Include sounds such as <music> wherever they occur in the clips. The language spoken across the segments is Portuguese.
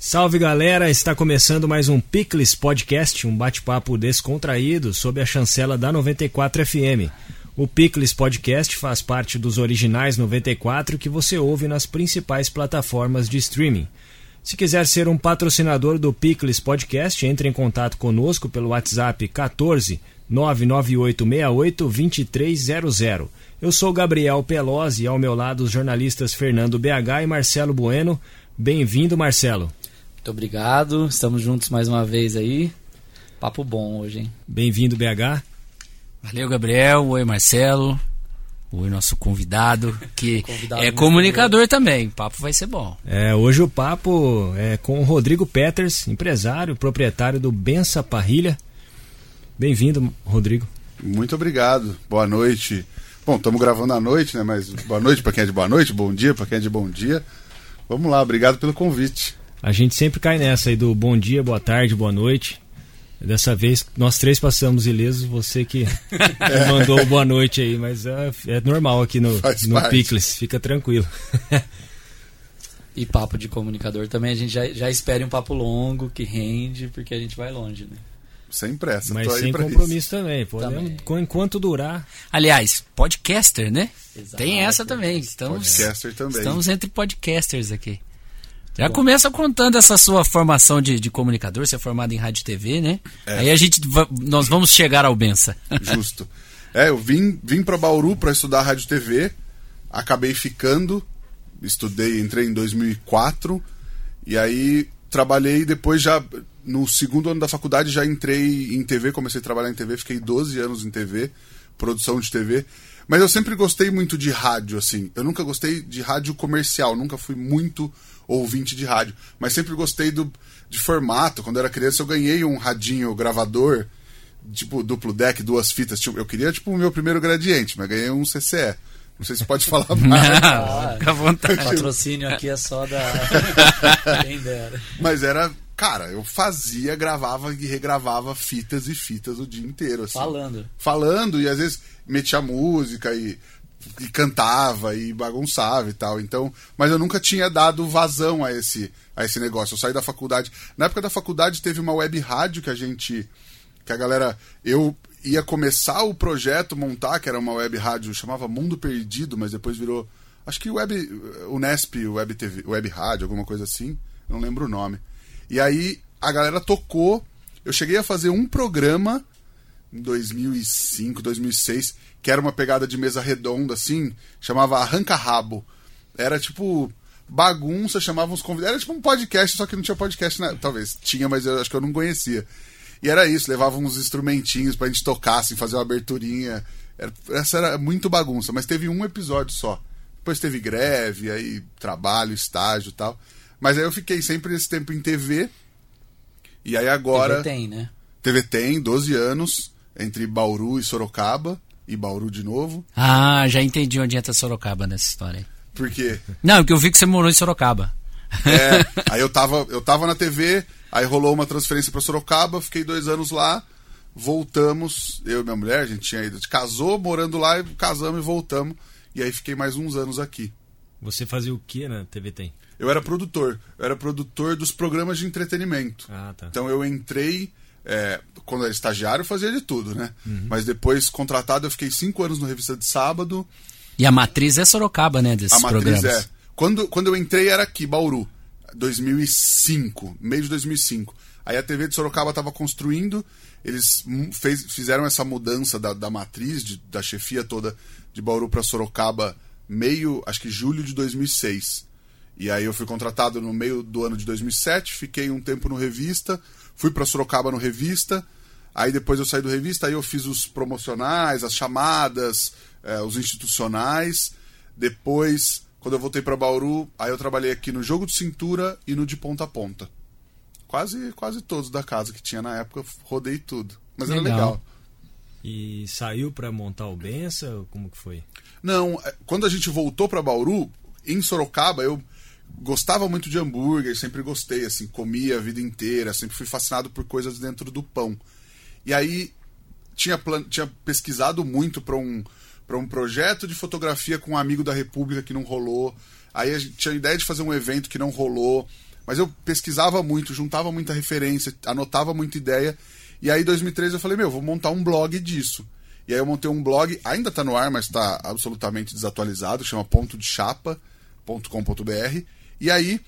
Salve galera, está começando mais um Picles Podcast, um bate-papo descontraído sob a chancela da 94 FM. O Picles Podcast faz parte dos originais 94 que você ouve nas principais plataformas de streaming. Se quiser ser um patrocinador do Picles Podcast, entre em contato conosco pelo WhatsApp 14 99868 2300. Eu sou Gabriel Pelosi e ao meu lado os jornalistas Fernando BH e Marcelo Bueno. Bem-vindo, Marcelo. Muito obrigado, estamos juntos mais uma vez aí. Papo bom hoje, hein? Bem-vindo, BH. Valeu, Gabriel. Oi, Marcelo. Oi, nosso convidado, que <laughs> convidado é comunicador bom. também. O papo vai ser bom. É, hoje o papo é com o Rodrigo Peters, empresário, proprietário do Bença Parrilha. Bem-vindo, Rodrigo. Muito obrigado. Boa noite. Bom, estamos gravando à noite, né? Mas boa noite para quem é de boa noite, bom dia para quem é de bom dia. Vamos lá, obrigado pelo convite. A gente sempre cai nessa aí do bom dia, boa tarde, boa noite. Dessa vez nós três passamos ilesos, você que é. <laughs> mandou boa noite aí, mas é, é normal aqui no, no Picles, fica tranquilo. e papo de comunicador também, a gente já, já espere um papo longo, que rende, porque a gente vai longe, né? Sem pressa, mas sem compromisso isso. também, podemos, também. enquanto durar. Aliás, podcaster, né? Exato. Tem essa também. Estamos, podcaster também. Estamos entre podcasters aqui. Já começa contando essa sua formação de, de comunicador, você é formado em rádio e TV, né? É. Aí a gente nós vamos chegar ao Bença. <laughs> Justo. É, eu vim, vim para Bauru para estudar rádio e TV, acabei ficando, estudei, entrei em 2004 e aí trabalhei depois já no segundo ano da faculdade já entrei em TV, comecei a trabalhar em TV, fiquei 12 anos em TV, produção de TV. Mas eu sempre gostei muito de rádio, assim. Eu nunca gostei de rádio comercial, nunca fui muito ouvinte de rádio. Mas sempre gostei do, de formato. Quando eu era criança, eu ganhei um radinho gravador, tipo duplo deck, duas fitas. Tipo, eu queria, tipo, o meu primeiro gradiente, mas ganhei um CCE. Não sei se pode falar <laughs> mais. Fica à vontade. O patrocínio aqui é só da. <laughs> Quem dera. Mas era. Cara, eu fazia, gravava e regravava fitas e fitas o dia inteiro. Assim. Falando. Falando, e às vezes metia música e e cantava e bagunçava e tal. Então, mas eu nunca tinha dado vazão a esse a esse negócio. Eu saí da faculdade. Na época da faculdade teve uma web rádio que a gente que a galera eu ia começar o projeto montar, que era uma web rádio, chamava Mundo Perdido, mas depois virou acho que web Unesp, web TV, web rádio, alguma coisa assim, não lembro o nome. E aí a galera tocou, eu cheguei a fazer um programa em 2005, 2006, que era uma pegada de mesa redonda, assim, chamava Arranca Rabo. Era tipo bagunça, chamavam os convidados. Era tipo um podcast, só que não tinha podcast, né? Talvez tinha, mas eu acho que eu não conhecia. E era isso, levavam uns instrumentinhos pra gente tocar, assim, fazer uma aberturinha. Era, essa era muito bagunça, mas teve um episódio só. Depois teve greve, aí trabalho, estágio e tal. Mas aí eu fiquei sempre esse tempo em TV. E aí agora. TV tem, né? TV tem, 12 anos entre Bauru e Sorocaba, e Bauru de novo. Ah, já entendi onde entra Sorocaba nessa história. Por quê? Não, porque eu vi que você morou em Sorocaba. É, <laughs> aí eu tava, eu tava na TV, aí rolou uma transferência para Sorocaba, fiquei dois anos lá, voltamos, eu e minha mulher, a gente tinha ido, casou morando lá, casamos e voltamos, e aí fiquei mais uns anos aqui. Você fazia o que na TV Tem? Eu era produtor, eu era produtor dos programas de entretenimento. Ah, tá. Então eu entrei é, quando era estagiário, eu fazia de tudo, né? Uhum. Mas depois, contratado, eu fiquei cinco anos no Revista de Sábado. E a matriz é Sorocaba, né? Desses a matriz programas. é. Quando, quando eu entrei era aqui, Bauru, 2005, meio de 2005. Aí a TV de Sorocaba estava construindo, eles fez, fizeram essa mudança da, da matriz, de, da chefia toda de Bauru para Sorocaba, meio, acho que julho de 2006. E aí eu fui contratado no meio do ano de 2007, fiquei um tempo no Revista, Fui para Sorocaba no Revista, aí depois eu saí do Revista, aí eu fiz os promocionais, as chamadas, é, os institucionais. Depois, quando eu voltei para Bauru, aí eu trabalhei aqui no Jogo de Cintura e no De Ponta a Ponta. Quase, quase todos da casa que tinha na época, rodei tudo. Mas legal. era legal. E saiu para montar o Bença? Como que foi? Não, é, quando a gente voltou para Bauru, em Sorocaba, eu gostava muito de hambúrguer, sempre gostei, assim, comia a vida inteira, sempre fui fascinado por coisas dentro do pão. E aí tinha, tinha pesquisado muito para um, um projeto de fotografia com um amigo da República que não rolou. Aí a gente tinha a ideia de fazer um evento que não rolou. Mas eu pesquisava muito, juntava muita referência, anotava muita ideia. E aí, em 2013, eu falei, meu, vou montar um blog disso. E aí eu montei um blog, ainda está no ar, mas está absolutamente desatualizado, chama pontodechapa.com.br. E aí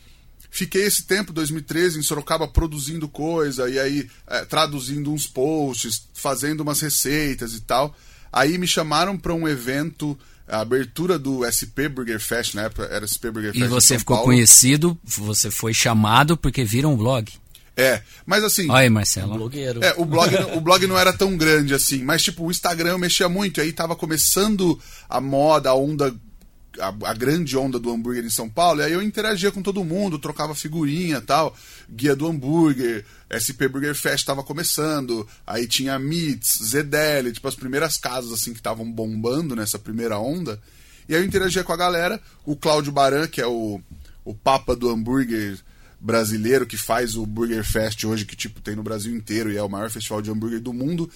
fiquei esse tempo, 2013, em Sorocaba, produzindo coisa, e aí é, traduzindo uns posts, fazendo umas receitas e tal. Aí me chamaram para um evento, a abertura do SP Burger Fest, na época era SP Burger Fest. E você ficou Paulo. conhecido, você foi chamado porque viram um blog. É, mas assim. Olha aí, Marcelo. Blogueiro. É, o blog, o blog não era tão grande assim, mas tipo, o Instagram mexia muito, e aí tava começando a moda, a onda a, a, grande onda do hambúrguer em São Paulo, e aí eu interagia com todo mundo, trocava figurinha tal, guia do hambúrguer, SP Burger Fest estava começando, aí tinha Meats, Zedeli, tipo as primeiras casas assim que estavam bombando nessa primeira onda, e aí eu interagia com a galera, o Cláudio Baran, que é o, o papa do hambúrguer brasileiro, que faz o Burger Fest hoje, que tipo tem no Brasil inteiro, e é o maior festival de hambúrguer do mundo,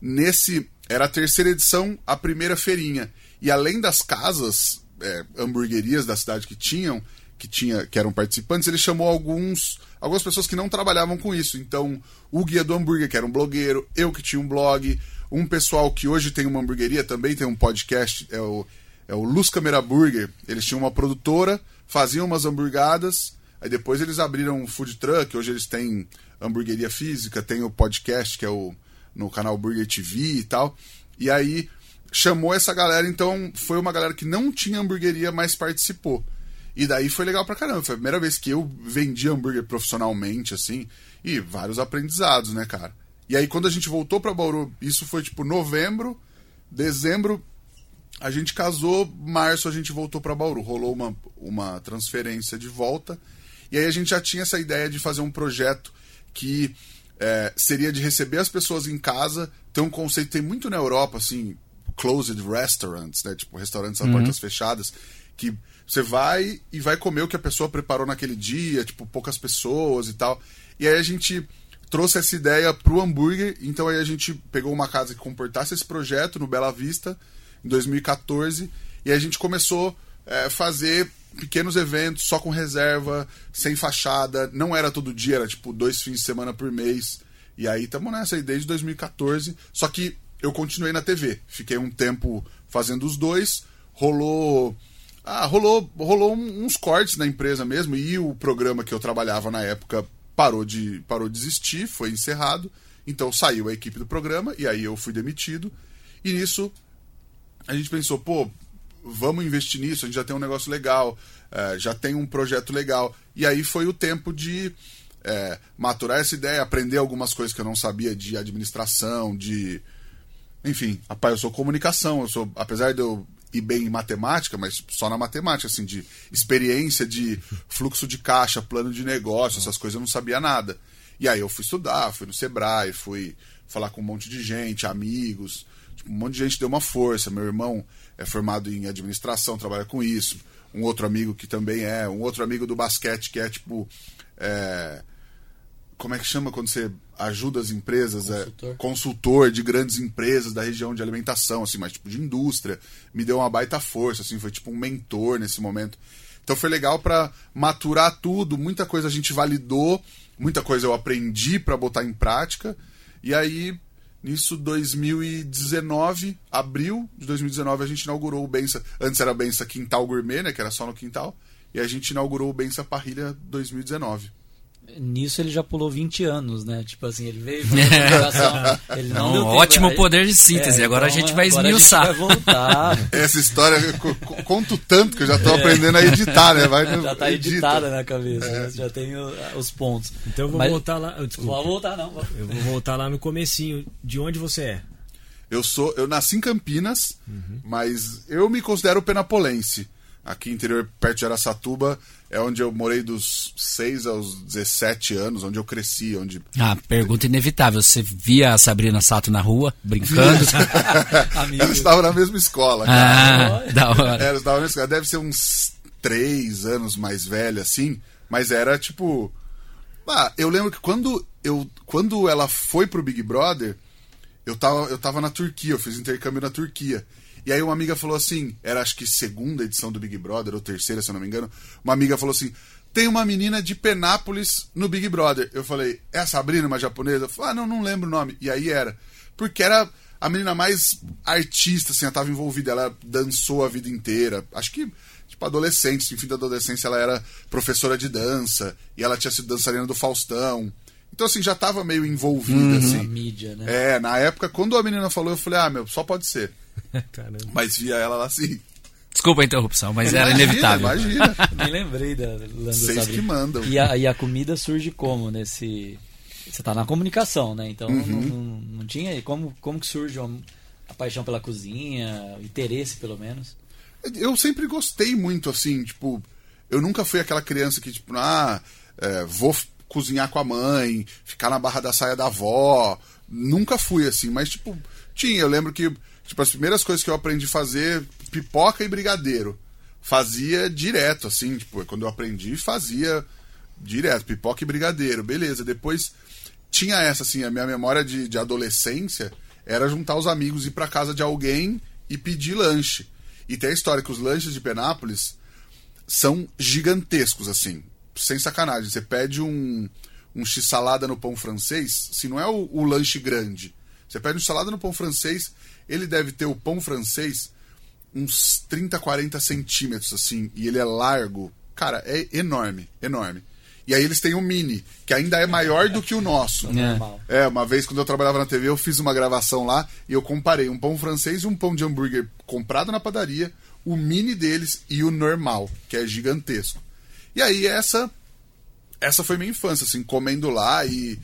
nesse, era a terceira edição, a primeira feirinha, e além das casas é, hamburguerias da cidade que tinham, que, tinha, que eram participantes, ele chamou alguns algumas pessoas que não trabalhavam com isso. Então, o guia do hambúrguer, que era um blogueiro, eu que tinha um blog, um pessoal que hoje tem uma hamburgueria, também tem um podcast, é o, é o Luz Camera Burger. Eles tinham uma produtora, faziam umas hamburgadas, aí depois eles abriram um food truck, hoje eles têm hamburgueria física, tem o podcast, que é o no canal Burger TV e tal. E aí chamou essa galera, então foi uma galera que não tinha hamburgueria, mas participou. E daí foi legal pra caramba. Foi a primeira vez que eu vendi hambúrguer profissionalmente, assim, e vários aprendizados, né, cara? E aí quando a gente voltou pra Bauru, isso foi tipo novembro, dezembro, a gente casou, março a gente voltou para Bauru. Rolou uma, uma transferência de volta. E aí a gente já tinha essa ideia de fazer um projeto que é, seria de receber as pessoas em casa. Tem um conceito, tem muito na Europa, assim, closed restaurants, né? Tipo, restaurantes a uhum. portas fechadas, que você vai e vai comer o que a pessoa preparou naquele dia, tipo, poucas pessoas e tal. E aí a gente trouxe essa ideia pro hambúrguer, então aí a gente pegou uma casa que comportasse esse projeto no Bela Vista, em 2014, e aí a gente começou a é, fazer pequenos eventos, só com reserva, sem fachada, não era todo dia, era tipo dois fins de semana por mês. E aí estamos nessa aí desde 2014, só que eu continuei na TV. Fiquei um tempo fazendo os dois. Rolou. Ah, rolou, rolou uns cortes na empresa mesmo. E o programa que eu trabalhava na época parou de, parou de existir, foi encerrado. Então saiu a equipe do programa e aí eu fui demitido. E nisso a gente pensou, pô, vamos investir nisso, a gente já tem um negócio legal, é, já tem um projeto legal. E aí foi o tempo de é, maturar essa ideia, aprender algumas coisas que eu não sabia de administração, de enfim, rapaz, eu sou comunicação, eu sou, apesar de eu ir bem em matemática, mas só na matemática, assim, de experiência de fluxo de caixa, plano de negócio, essas coisas eu não sabia nada. E aí eu fui estudar, fui no Sebrae, fui falar com um monte de gente, amigos, tipo, um monte de gente deu uma força. Meu irmão é formado em administração, trabalha com isso. Um outro amigo que também é, um outro amigo do basquete que é tipo. É, como é que chama quando você ajuda as empresas, é, consultor. É, consultor de grandes empresas da região de alimentação, assim, mas tipo de indústria, me deu uma baita força, assim, foi tipo um mentor nesse momento. Então foi legal para maturar tudo, muita coisa a gente validou, muita coisa eu aprendi para botar em prática. E aí, nisso 2019, abril de 2019, a gente inaugurou o Bença, antes era Bença Quintal Gourmet, né, que era só no quintal, e a gente inaugurou o Bença Parrilha 2019 nisso ele já pulou 20 anos, né? Tipo assim, ele veio <laughs> ele não um ótimo tempo, poder de síntese. É, agora então, a gente vai esmiuçar. A gente vai voltar. <laughs> Essa história eu conto tanto que eu já estou é. aprendendo a editar, né? Vai <laughs> já está editada na cabeça, é. né? já tem os pontos. Então eu vou Mas, voltar lá, desculpa. Vou voltar não. Eu vou voltar lá no comecinho. De onde você é? Eu sou, eu nasci em Campinas, uhum. mas eu me considero penapolense aqui interior, perto de Aracatuba, é onde eu morei dos 6 aos 17 anos, onde eu cresci. Onde... Ah, pergunta inevitável. Você via a Sabrina Sato na rua, brincando? <laughs> <laughs> Ela estava na mesma escola. Cara. Ah, da hora. Ela estava na mesma escola. Deve ser uns 3 anos mais velha, assim. Mas era tipo. Ah, eu lembro que quando, eu, quando ela foi pro Big Brother, eu tava, eu tava na Turquia, eu fiz intercâmbio na Turquia. E aí uma amiga falou assim, era acho que segunda edição do Big Brother, ou terceira, se eu não me engano, uma amiga falou assim, tem uma menina de Penápolis no Big Brother. Eu falei, é a Sabrina, uma japonesa? Eu falei, ah, não, não lembro o nome. E aí era. Porque era a menina mais artista, assim, ela tava envolvida, ela dançou a vida inteira. Acho que, tipo, adolescente, no fim da adolescência, ela era professora de dança, e ela tinha sido dançarina do Faustão. Então, assim, já tava meio envolvida, A assim. mídia, né? É, na época, quando a menina falou, eu falei, ah, meu, só pode ser. <laughs> Caramba. Mas via ela lá assim. Desculpa a interrupção, mas era Imagina, inevitável. Imagina. <laughs> Nem lembrei da Landa Vocês Sabrina. que mandam. E a, e a comida surge como nesse. Você tá na comunicação, né? Então Uhum. não, não, não tinha. Como, como que surge a, a paixão pela cozinha, o interesse pelo menos? Eu sempre gostei muito, assim, tipo, eu nunca fui aquela criança que, tipo, ah, é, vou cozinhar com a mãe, ficar na barra da saia da avó. Nunca fui assim, mas, tipo, tinha. Eu lembro que, tipo, as primeiras coisas que eu aprendi a fazer, pipoca e brigadeiro. Fazia direto, assim, tipo, quando eu aprendi, fazia direto, pipoca e brigadeiro, beleza. Depois tinha essa, assim, a minha memória de, de adolescência era juntar os amigos, ir pra casa de alguém e pedir lanche. E tem a história que os lanches de Penápolis são gigantescos, assim. Sem sacanagem. Você pede um, um x-salada no pão francês, se não é o, o lanche grande. Você pede um salada no pão francês, ele deve ter o pão francês uns 30, 40 centímetros, assim, e ele é largo. Cara, é enorme, enorme. E aí eles têm o mini, que ainda é maior do que o nosso. Normal. É, uma vez quando eu trabalhava na TV, eu fiz uma gravação lá e eu comparei um pão francês e um pão de hambúrguer comprado na padaria, o mini deles e o normal, que é gigantesco. E aí essa essa foi minha infância, assim, comendo lá e,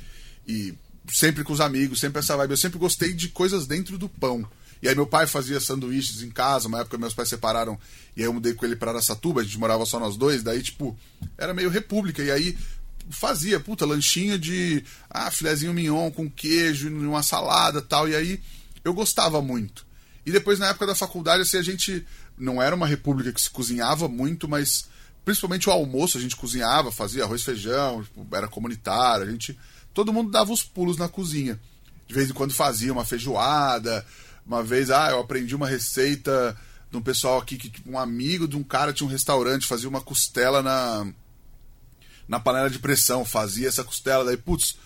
e sempre com os amigos, sempre essa vibe. Eu sempre gostei de coisas dentro do pão. E aí meu pai fazia sanduíches em casa, uma época meus pais separaram e aí eu mudei com ele pra Araçatuba, a gente morava só nós dois, daí tipo, era meio república, e aí fazia, puta, lanchinho de ah, filezinho mignon com queijo, e uma salada tal, e aí eu gostava muito. E depois na época da faculdade, assim, a gente não era uma república que se cozinhava muito, mas principalmente o almoço a gente cozinhava, fazia arroz feijão, tipo, era comunitário, a gente. Todo mundo dava os pulos na cozinha. De vez em quando fazia uma feijoada. Uma vez, ah, eu aprendi uma receita de um pessoal aqui que, um amigo de um cara tinha um restaurante, fazia uma costela na, na panela de pressão, fazia essa costela, daí, putz,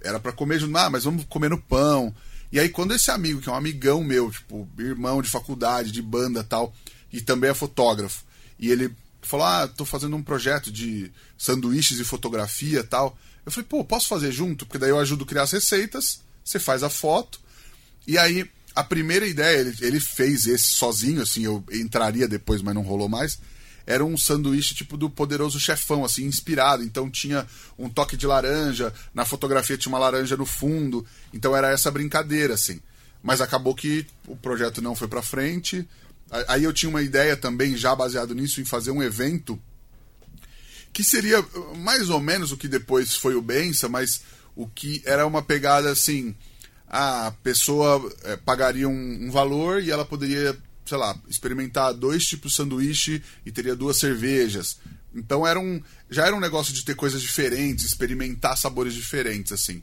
era para comer junto, ah, mas vamos comer no pão. E aí, quando esse amigo, que é um amigão meu, tipo, irmão de faculdade, de banda tal, e também é fotógrafo, e ele falou: Ah, tô fazendo um projeto de sanduíches e fotografia tal. Eu falei, pô, posso fazer junto? Porque daí eu ajudo a criar as receitas, você faz a foto. E aí, a primeira ideia, ele, ele fez esse sozinho, assim, eu entraria depois, mas não rolou mais. Era um sanduíche tipo do poderoso chefão, assim, inspirado. Então tinha um toque de laranja, na fotografia tinha uma laranja no fundo. Então era essa brincadeira, assim. Mas acabou que o projeto não foi pra frente. Aí eu tinha uma ideia também, já baseado nisso, em fazer um evento que seria mais ou menos o que depois foi o Bença, mas o que era uma pegada assim: a pessoa eh, pagaria um, um valor e ela poderia, sei lá, experimentar dois tipos de sanduíche e teria duas cervejas. Então era um, já era um negócio de ter coisas diferentes, experimentar sabores diferentes, assim.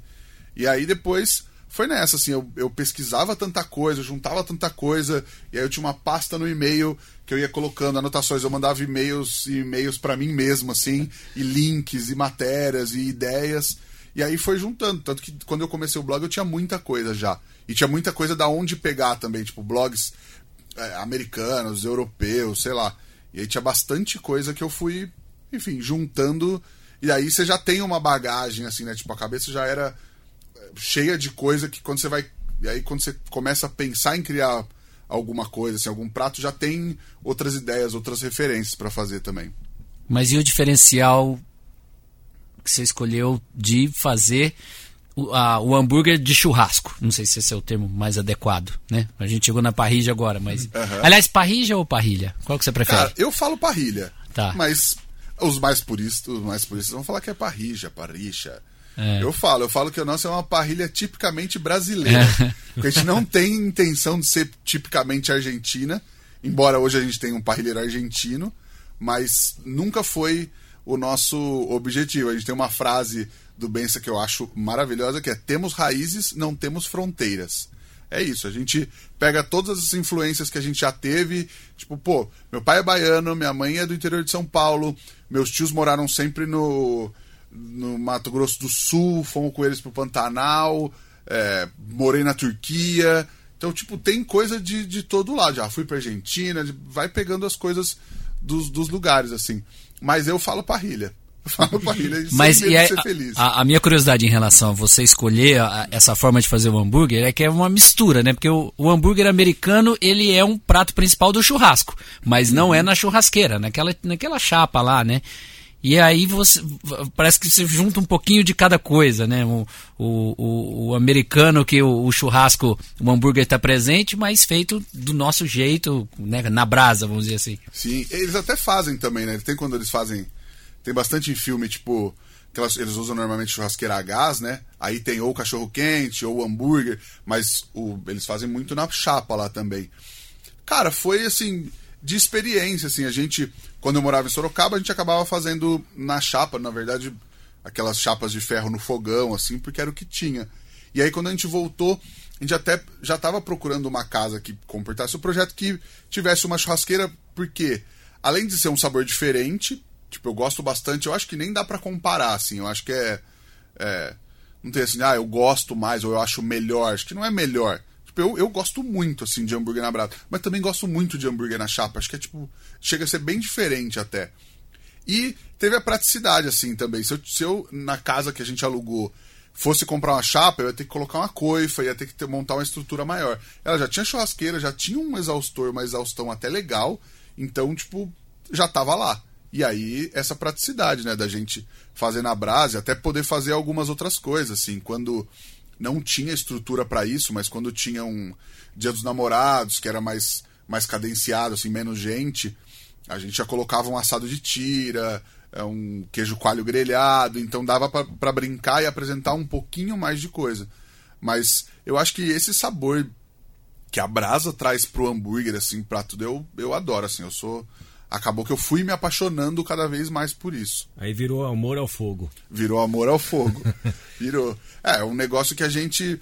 E aí depois foi nessa, assim, eu, eu pesquisava tanta coisa, juntava tanta coisa, e aí eu tinha uma pasta no e-mail que eu ia colocando anotações, eu mandava e-mails e e-mails para mim mesmo, assim, e links, e matérias, e ideias. E aí foi juntando, tanto que quando eu comecei o blog eu tinha muita coisa já. E tinha muita coisa da onde pegar também, tipo, blogs é, americanos, europeus, sei lá. E aí tinha bastante coisa que eu fui, enfim, juntando. E aí você já tem uma bagagem, assim, né? Tipo, a cabeça já era é, cheia de coisa que quando você vai. E aí quando você começa a pensar em criar alguma coisa, assim, algum prato, já tem outras ideias, outras referências para fazer também. Mas e o diferencial que você escolheu de fazer o, a- o hambúrguer de churrasco? Não sei se esse é o termo mais adequado, né? A gente chegou na parrilha agora, mas... Aliás, parrilha ou parrilha? Qual que você prefere? Cara, eu falo parrilha. Tá. Mas os mais puristas, os mais puristas vão falar que é parrija, parricha. É. Eu falo, eu falo que a nossa é uma parrilha tipicamente brasileira. É. <laughs> Porque a gente não tem intenção de ser tipicamente argentina, embora hoje a gente tenha um parrilheiro argentino, mas nunca foi o nosso objetivo. A gente tem uma frase do Bença que eu acho maravilhosa, que é temos raízes, não temos fronteiras. é isso. A gente pega todas as influências que a gente já teve. Tipo, pô, meu pai é baiano, minha mãe é do interior de São Paulo, meus tios moraram sempre no, no Mato Grosso do Sul, fomos com eles pro Pantanal, é, morei na Turquia. Então, tipo, tem coisa de, de todo lado. Já fui pra Argentina, vai pegando as coisas dos, dos lugares, assim. Mas eu falo parrilha. Falo parrilha e Mas e feliz. a, a minha curiosidade em relação a você escolher a- essa forma de fazer o hambúrguer é que é uma mistura, né? Porque o, o hambúrguer americano, ele é um prato principal do churrasco, mas não é na churrasqueira, naquela, naquela chapa lá, né? E aí você parece que você junta um pouquinho de cada coisa, né? O, o, o, americano que o, o churrasco, o hambúrguer está presente, mas feito do nosso jeito, né? Na brasa, vamos dizer assim. Sim, eles até fazem também, né? Tem quando eles fazem. Tem bastante em filme, tipo. aquelas- eles usam normalmente churrasqueira a gás, né? Aí tem ou cachorro quente ou hambúrguer, mas o, eles fazem muito na chapa lá também. Cara, foi assim, de experiência, assim, a gente, quando eu morava em Sorocaba, a gente acabava fazendo na chapa, na verdade, aquelas chapas de ferro no fogão, assim, porque era o que tinha. E aí quando a gente voltou, a gente até já estava procurando uma casa que comportasse o projeto que tivesse uma churrasqueira, porque além de ser um sabor diferente, tipo, eu gosto bastante, eu acho que nem dá pra comparar, assim, eu acho que é, é não tem assim, ah, eu gosto mais ou eu acho melhor, acho que não é melhor. Tipo, eu, eu gosto muito, assim, de hambúrguer na brasa, mas também gosto muito de hambúrguer na chapa, acho que é, tipo, chega a ser bem diferente até. E teve a praticidade, assim, também. Se eu, se eu, na casa que a gente alugou, fosse comprar uma chapa, eu ia ter que colocar uma coifa, ia ter que ter, montar uma estrutura maior. Ela já tinha churrasqueira, já tinha um exaustor, uma exaustão até legal, então, tipo, já tava lá. E aí, essa praticidade, né, da gente fazer na brasa, até poder fazer algumas outras coisas, assim, quando não tinha estrutura para isso, mas quando tinha um Dia dos Namorados, que era mais, mais cadenciado, assim, menos gente, a gente já colocava um assado de tira, é, um queijo coalho grelhado, então dava para brincar e apresentar um pouquinho mais de coisa. Mas eu acho que esse sabor que a brasa traz pro hambúrguer, assim, pra tudo, eu, eu adoro, assim, eu sou... Acabou que eu fui me apaixonando cada vez mais por isso. Aí virou amor ao fogo. Virou amor ao fogo. <laughs> Virou. É, é um negócio que a gente.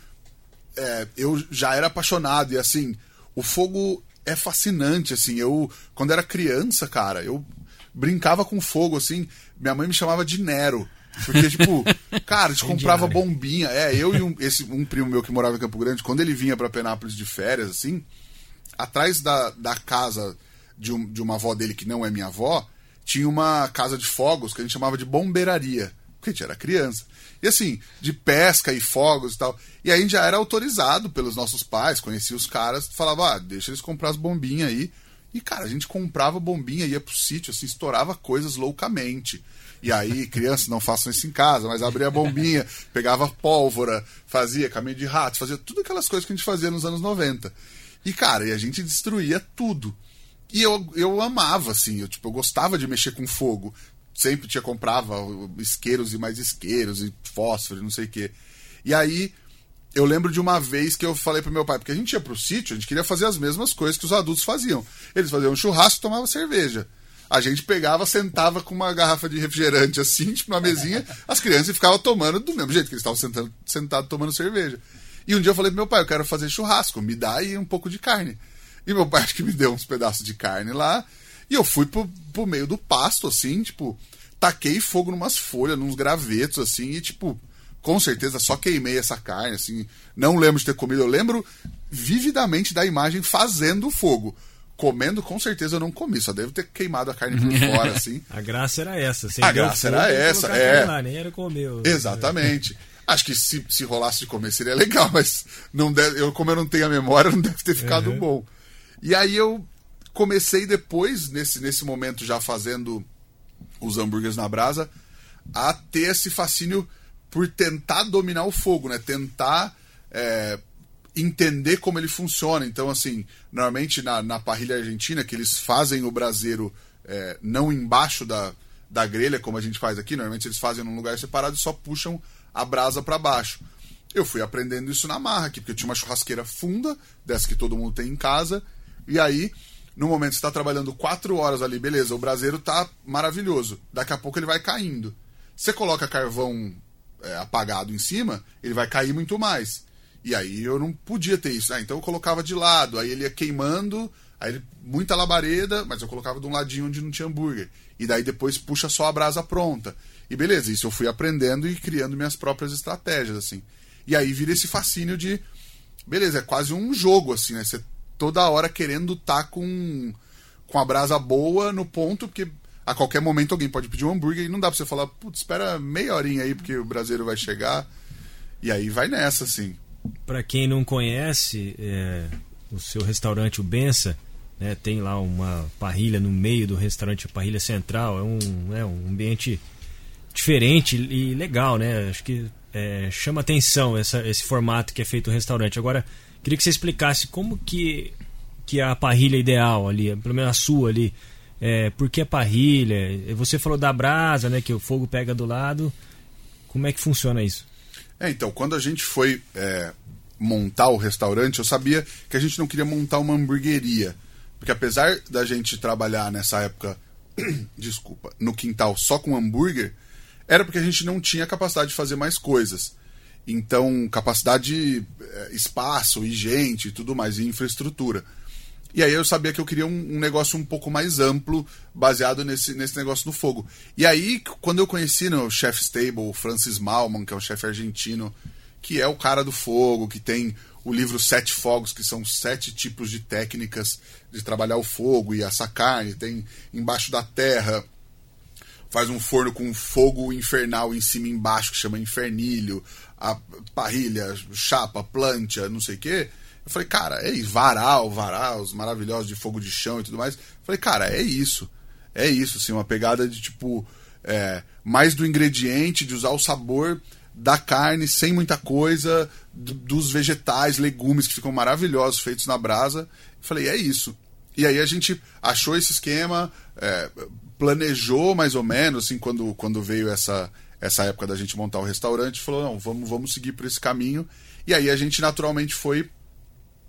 é, eu já era apaixonado, e assim, o fogo é fascinante, assim. Eu, quando era criança, cara, eu brincava com fogo, assim. Minha mãe me chamava de Nero. Porque, tipo, <laughs> cara, a gente comprava bombinha. É, eu e um, esse, um primo meu que morava em Campo Grande, quando ele vinha pra Penápolis de férias, assim, atrás da, da casa de, um- de uma avó dele, que não é minha avó, tinha uma casa de fogos que a gente chamava de bombeiraria. Porque a gente era criança. E assim, de pesca e fogos e tal. E aí a gente já era autorizado pelos nossos pais, conhecia os caras, falava, ah, deixa eles comprar as bombinhas aí. E, cara, a gente comprava bombinha, ia pro sítio, assim, estourava coisas loucamente. E aí, <laughs> crianças, não façam isso em casa, mas abria a bombinha, pegava pólvora, fazia caminho de ratos, fazia tudo aquelas coisas que a gente fazia nos anos 90. E, cara, e a gente destruía tudo. E eu, eu amava, assim, eu, tipo, eu gostava de mexer com fogo. Sempre tinha, comprava isqueiros e mais isqueiros, e fósforo, não sei o quê. E aí, eu lembro de uma vez que eu falei pro meu pai, porque a gente ia pro sítio, a gente queria fazer as mesmas coisas que os adultos faziam. Eles faziam churrasco e tomavam cerveja. A gente pegava, sentava com uma garrafa de refrigerante assim, tipo, na mesinha, <laughs> as crianças ficavam tomando do mesmo jeito que eles estavam sentando, sentados tomando cerveja. E um dia eu falei pro meu pai, eu quero fazer churrasco, me dá aí um pouco de carne. E meu pai acho que me deu uns pedaços de carne lá. E eu fui pro, pro meio do pasto, assim, tipo, taquei fogo numas folhas, nos gravetos, assim, e tipo, com certeza só queimei essa carne, assim. Não lembro de ter comido. Eu lembro vividamente da imagem fazendo fogo. Comendo, com certeza eu não comi, só devo ter queimado a carne por <laughs> fora, assim. A graça era essa. A acendeu graça fogo era essa, é. Lá, nem era comer. Exatamente. Acho que se, se rolasse de comer seria legal, <laughs> mas não deve, eu, como eu não tenho a memória, não deve ter ficado Uhum. bom. E aí eu comecei depois, nesse, nesse momento, já fazendo os hambúrgueres na brasa, a ter esse fascínio por tentar dominar o fogo, né? Tentar é, entender como ele funciona. Então, assim, normalmente na, na parrilha argentina, que eles fazem o braseiro é, não embaixo da, da grelha, como a gente faz aqui, normalmente eles fazem num lugar separado e só puxam a brasa para baixo. Eu fui aprendendo isso na marra aqui, porque eu tinha uma churrasqueira funda, dessa que todo mundo tem em casa, e aí, no momento você está trabalhando quatro horas ali, beleza, o braseiro tá maravilhoso. Daqui a pouco ele vai caindo. Você coloca carvão é, apagado em cima, ele vai cair muito mais. E aí eu não podia ter isso. Ah, então eu colocava de lado, aí ele ia queimando, aí ele, muita labareda, mas eu colocava de um ladinho onde não tinha hambúrguer. E daí depois puxa só a brasa pronta. E beleza, isso eu fui aprendendo e criando minhas próprias estratégias, assim. E aí vira esse fascínio de. Beleza, é quase um jogo, assim, né? Você toda hora querendo estar tá com, com a brasa boa no ponto, porque a qualquer momento alguém pode pedir um hambúrguer e não dá pra você falar, putz, espera meia horinha aí, porque o brasileiro vai chegar. E aí vai nessa, assim. Para quem não conhece, é, o seu restaurante, o Bença, né, tem lá uma parrilha no meio do restaurante, a parrilha central. É um, é um ambiente diferente e legal, né? Acho que é, chama atenção essa, esse formato que é feito o restaurante. Agora, queria que você explicasse como que, que a parrilha ideal ali, pelo menos a sua ali, é, por que a parrilha? Você falou da brasa, né? Que o fogo pega do lado. Como é que funciona isso? É, então, quando a gente foi é, montar o restaurante, eu sabia que a gente não queria montar uma hamburgueria. Porque apesar da gente trabalhar nessa época, <clears throat> desculpa, no quintal só com hambúrguer, era porque a gente não tinha capacidade de fazer mais coisas. Então, capacidade, é, espaço e gente e tudo mais, e infraestrutura. E aí eu sabia que eu queria um, um, negócio um pouco mais amplo, baseado nesse, nesse negócio do fogo. E aí, quando eu conheci no Chef Stable, o Francis Malman, que é um chefe argentino, que é o cara do fogo, que tem o livro Sete Fogos, que são sete tipos de técnicas de trabalhar o fogo e assar carne, tem embaixo da terra, faz um forno com fogo infernal em cima e embaixo, que chama infernilho, a parrilha, chapa, plancha, não sei o quê eu falei, cara, é isso, varal, os maravilhosos de fogo de chão e tudo mais. Eu falei, cara, é isso. É isso, assim, uma pegada de tipo. É, mais do ingrediente, de usar o sabor da carne sem muita coisa, do, dos vegetais, legumes que ficam maravilhosos feitos na brasa. Eu falei, é isso. E aí a gente achou esse esquema, é, planejou mais ou menos, assim, quando, quando veio essa, essa época da gente montar o restaurante, falou, não, vamos, vamos seguir por esse caminho. E aí a gente naturalmente foi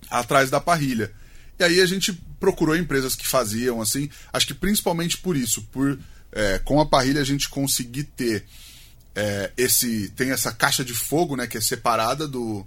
atrás da parrilha. E aí a gente procurou empresas que faziam assim, acho que principalmente por isso, por é, com a parrilha a gente conseguir ter é, esse tem essa caixa de fogo, né, que é separada do,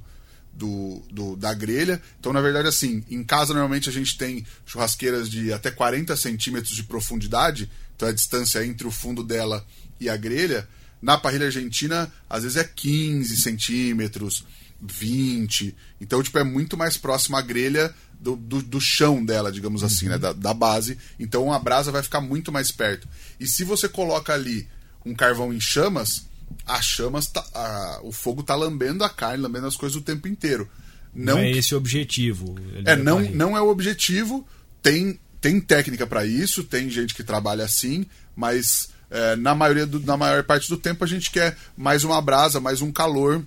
do, do, da grelha. Então, na verdade, assim, em casa normalmente a gente tem churrasqueiras de até 40 centímetros de profundidade, então a distância entre o fundo dela e a grelha. Na parrilha argentina, às vezes é 15 centímetros. 20. Então, tipo, é muito mais próximo à grelha do, do, do chão dela, digamos uhum. assim, né? Da, da, base. Então a brasa vai ficar muito mais perto. E se você coloca ali um carvão em chamas, a chamas tá, a, o fogo tá lambendo a carne, lambendo as coisas o tempo inteiro. Não, não é esse o objetivo. É, não, não é o objetivo. Tem, tem técnica para isso, tem gente que trabalha assim, mas é, na maioria do, na maior parte do tempo a gente quer mais uma brasa, mais um calor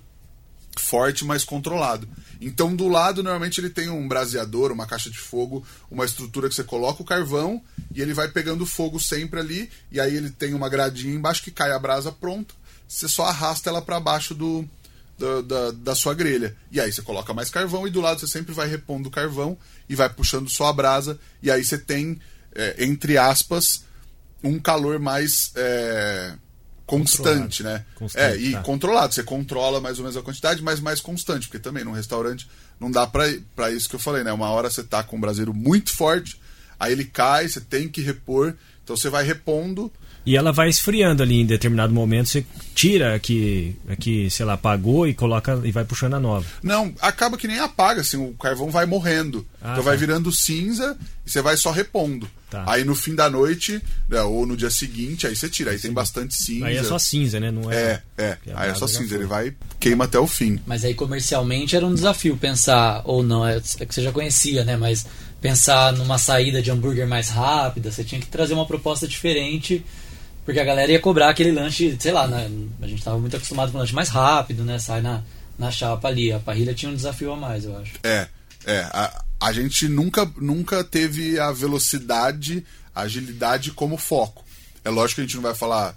forte, mas controlado. Então, do lado, normalmente ele tem um braseador, uma caixa de fogo, uma estrutura que você coloca o carvão e ele vai pegando fogo sempre ali. E aí ele tem uma gradinha embaixo que cai a brasa pronta. Você só arrasta ela para baixo do, da, da, da, sua grelha. E aí você coloca mais carvão e do lado você sempre vai repondo o carvão e vai puxando só a brasa. E aí você tem, é, entre aspas, um calor mais. É, constante, né? Constante, é, e tá. controlado. Você controla mais ou menos a quantidade, mas mais constante, porque também num restaurante não dá para isso que eu falei, né? Uma hora você tá com um braseiro muito forte, aí ele cai, você tem que repor, então você vai repondo e ela vai esfriando ali em determinado momento, você tira aqui, aqui sei lá, apagou e coloca e vai puxando a nova. Não, acaba que nem apaga, assim, o carvão vai morrendo. Ah, então tá. vai virando cinza e você vai só repondo. Tá. Aí no fim da noite, né, ou no dia seguinte, aí você tira, aí tem bastante cinza. Aí é só cinza, né? Não é. É, é. Aí é só cinza, ele vai, queima até o fim. Mas aí comercialmente era um desafio pensar, ou não, é, é que você já conhecia, né? Mas pensar numa saída de hambúrguer mais rápida, você tinha que trazer uma proposta diferente porque a galera ia cobrar aquele lanche, sei lá, né? a gente estava muito acostumado com lanche mais rápido, né? Sai na, na chapa ali. A parrilha tinha um desafio a mais, eu acho. É, é. A, a gente nunca, nunca teve a velocidade, a agilidade como foco. É lógico que a gente não vai falar,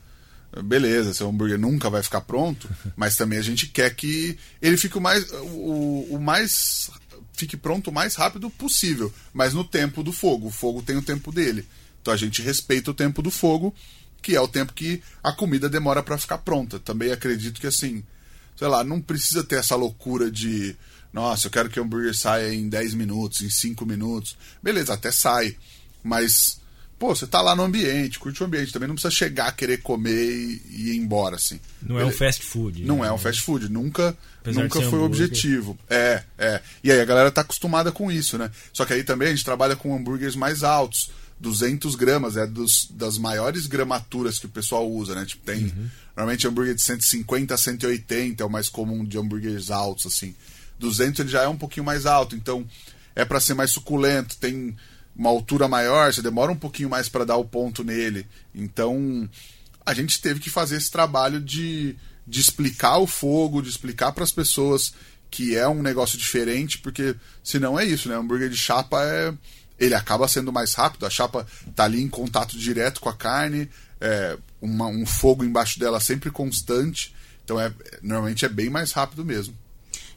beleza, seu hambúrguer nunca vai ficar pronto, <laughs> mas também a gente quer que ele fique o mais, o, o mais fique pronto o mais rápido possível, mas no tempo do fogo. O fogo tem o tempo dele. Então a gente respeita o tempo do fogo que é o tempo que a comida demora para ficar pronta. Também acredito que assim, sei lá, não precisa ter essa loucura de Nossa, eu quero que o hambúrguer saia em 10 minutos, em 5 minutos. Beleza, até sai. Mas, pô, você tá lá no ambiente, curte o ambiente. Também não precisa chegar, querer comer e, e ir embora, assim. Não é um fast food. Não né? é um fast food. Nunca, Apesar nunca foi o hambúrguer. objetivo. É, é. E aí a galera tá acostumada com isso, né? Só que aí também a gente trabalha com hambúrgueres mais altos. 200 gramas, é dos, das maiores gramaturas que o pessoal usa, né? Tipo, tem. Uhum. Normalmente hambúrguer de 150 a 180 é o mais comum de hambúrgueres altos, assim. 200 ele já é um pouquinho mais alto, então é para ser mais suculento, tem uma altura maior, você demora um pouquinho mais para dar o ponto nele. Então a gente teve que fazer esse trabalho de, de explicar o fogo, de explicar para as pessoas que é um negócio diferente, porque senão é isso, né? hambúrguer de chapa é ele acaba sendo mais rápido, a chapa tá ali em contato direto com a carne, é, uma- um fogo embaixo dela sempre constante, então é normalmente é bem mais rápido mesmo.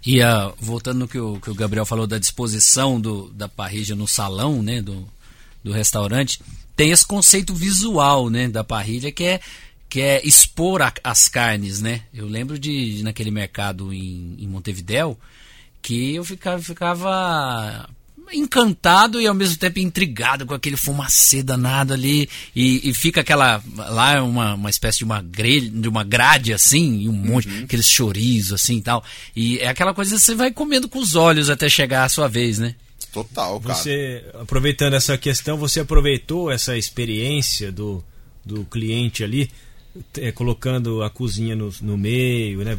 E ah, voltando no que o, que o Gabriel falou da disposição do, da parrilha no salão, né, do, do restaurante, tem esse conceito visual, né, da parrilha que é que é expor a- as carnes, né? Eu lembro de, de naquele mercado em, em Montevidéu que eu ficava, ficava encantado e ao mesmo tempo intrigado com aquele fumacê danado ali. E, e fica aquela lá é uma, uma espécie de uma grelha, de uma grade assim e um monte aqueles chorizo assim e tal. E é aquela coisa que você vai comendo com os olhos até chegar a sua vez né? Total, cara. Você, aproveitando essa questão, você aproveitou essa experiência do, do cliente ali, eh, colocando a cozinha no, no meio, né?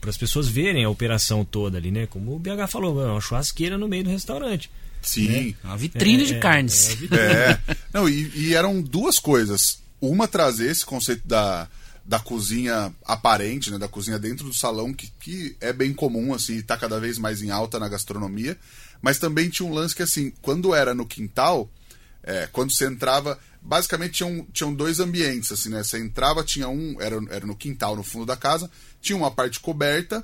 Para as pessoas verem a operação toda ali, né? Como o BH falou, é uma churrasqueira no meio do restaurante. Sim. uma vitrine É, de é, carnes é. É. Não, e, e eram duas coisas. Uma, trazer esse conceito da, da cozinha aparente, né? Da cozinha dentro do salão, que, que é bem comum, assim, e tá cada vez mais em alta na gastronomia. Mas também tinha um lance que, assim, quando era no quintal, é, quando você entrava, basicamente tinham, tinham dois ambientes, assim, né? Você entrava, tinha um, era, era no quintal, no fundo da casa, tinha uma parte coberta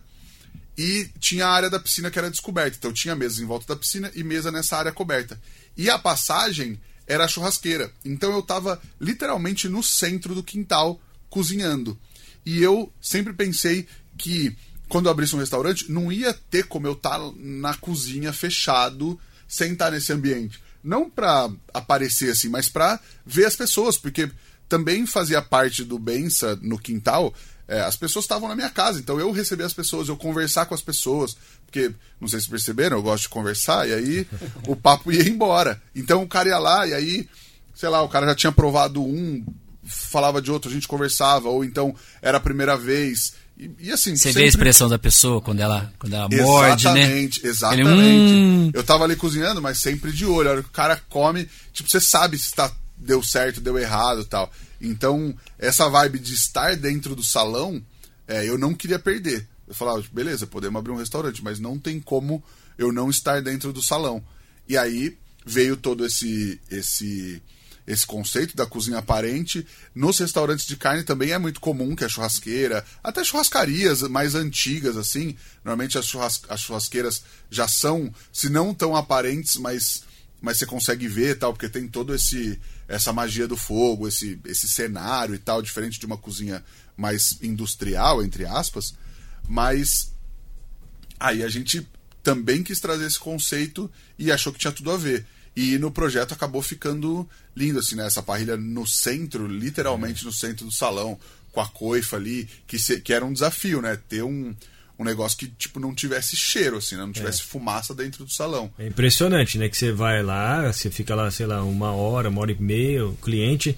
e tinha a área da piscina que era descoberta. Então tinha mesas em volta da piscina e mesa nessa área coberta. E a passagem era a churrasqueira. Então eu tava literalmente no centro do quintal cozinhando. E eu sempre pensei que quando eu abrisse um restaurante, não ia ter como eu estar na cozinha fechado sem estar nesse ambiente. Não pra aparecer assim, mas pra ver as pessoas, porque também fazia parte do Bença no quintal. é, as pessoas estavam na minha casa, então eu recebia as pessoas, eu conversar com as pessoas, porque, não sei se perceberam, eu gosto de conversar, e aí o papo ia embora. Então o cara ia lá, e aí, sei lá, o cara já tinha provado um, falava de outro, a gente conversava, ou então era a primeira vez. E, e assim, você vê sempre- a expressão da pessoa quando ela quando ela morde né Exatamente, exatamente. Hum. Eu tava ali cozinhando, mas sempre de olho. A hora que o cara come, tipo, você sabe se tá, deu certo, deu errado e tal. Então, essa vibe de estar dentro do salão, é, eu não queria perder. Eu falava, beleza, podemos abrir um restaurante, mas não tem como eu não estar dentro do salão. E aí veio todo esse esse esse conceito da cozinha aparente. Nos restaurantes de carne também é muito comum que a churrasqueira, até churrascarias mais antigas, assim, normalmente as, churras, as churrasqueiras já são, se não tão aparentes, mas, mas você consegue ver tal, porque tem todo esse essa magia do fogo, esse, esse cenário e tal, diferente de uma cozinha mais industrial, entre aspas. Mas Aí a gente também quis trazer esse conceito e achou que tinha tudo a ver. E no projeto acabou ficando lindo, assim, né? Essa parrilha no centro, literalmente no centro do salão, com a coifa ali, que, se- que era um desafio, né? Ter um, um negócio que, tipo, não tivesse cheiro, assim, né? Não tivesse fumaça dentro do salão. É impressionante, né? Que você vai lá, você fica lá, sei lá, uma hora, uma hora e meia, o cliente,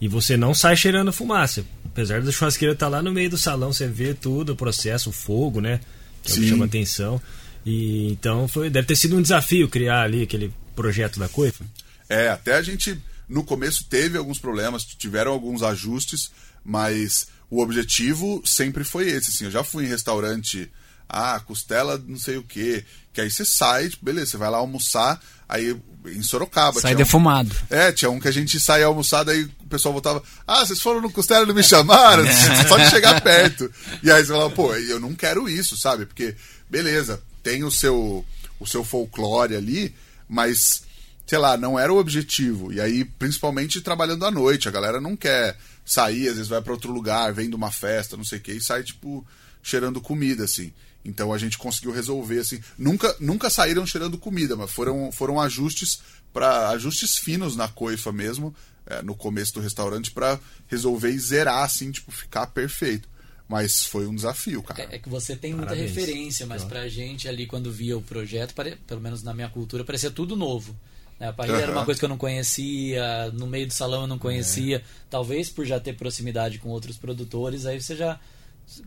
e você não sai cheirando fumaça. Apesar da churrasqueira estar lá no meio do salão, você vê tudo, o processo, o fogo, né? Que é o que chama atenção. E então foi, deve ter sido um desafio criar ali aquele projeto da coifa. É, até a gente no começo teve alguns problemas, tiveram alguns ajustes, mas o objetivo sempre foi esse. Assim, eu já fui em restaurante, ah, costela não sei o que, que aí você sai, tipo, beleza, você vai lá almoçar, aí em Sorocaba. sai tinha um- defumado É, tinha um que a gente saía almoçar, daí o pessoal voltava, ah, vocês foram no Costela e não me chamaram? <laughs> <laughs> Só de chegar perto. E aí você falava, pô, eu não quero isso, sabe? Porque, beleza, tem o seu, o seu folclore ali, mas, sei lá, não era o objetivo. E aí, principalmente trabalhando à noite, a galera não quer sair, às vezes vai para outro lugar, vem de uma festa, não sei o que, e sai, tipo, cheirando comida, assim. Então a gente conseguiu resolver, assim. Nunca, nunca saíram cheirando comida, mas foram, foram ajustes para ajustes finos na coifa mesmo, é, no começo do restaurante, para resolver e zerar, assim, tipo, ficar perfeito. Mas foi um desafio, cara. É, é que você tem muita Parabéns. referência, mas pra gente ali, quando via o projeto, pare- pelo menos na minha cultura, parecia tudo novo. né? A parrilha era Aham. uma coisa que eu não conhecia, no meio do salão eu não conhecia. Talvez por já ter proximidade com outros produtores, aí você já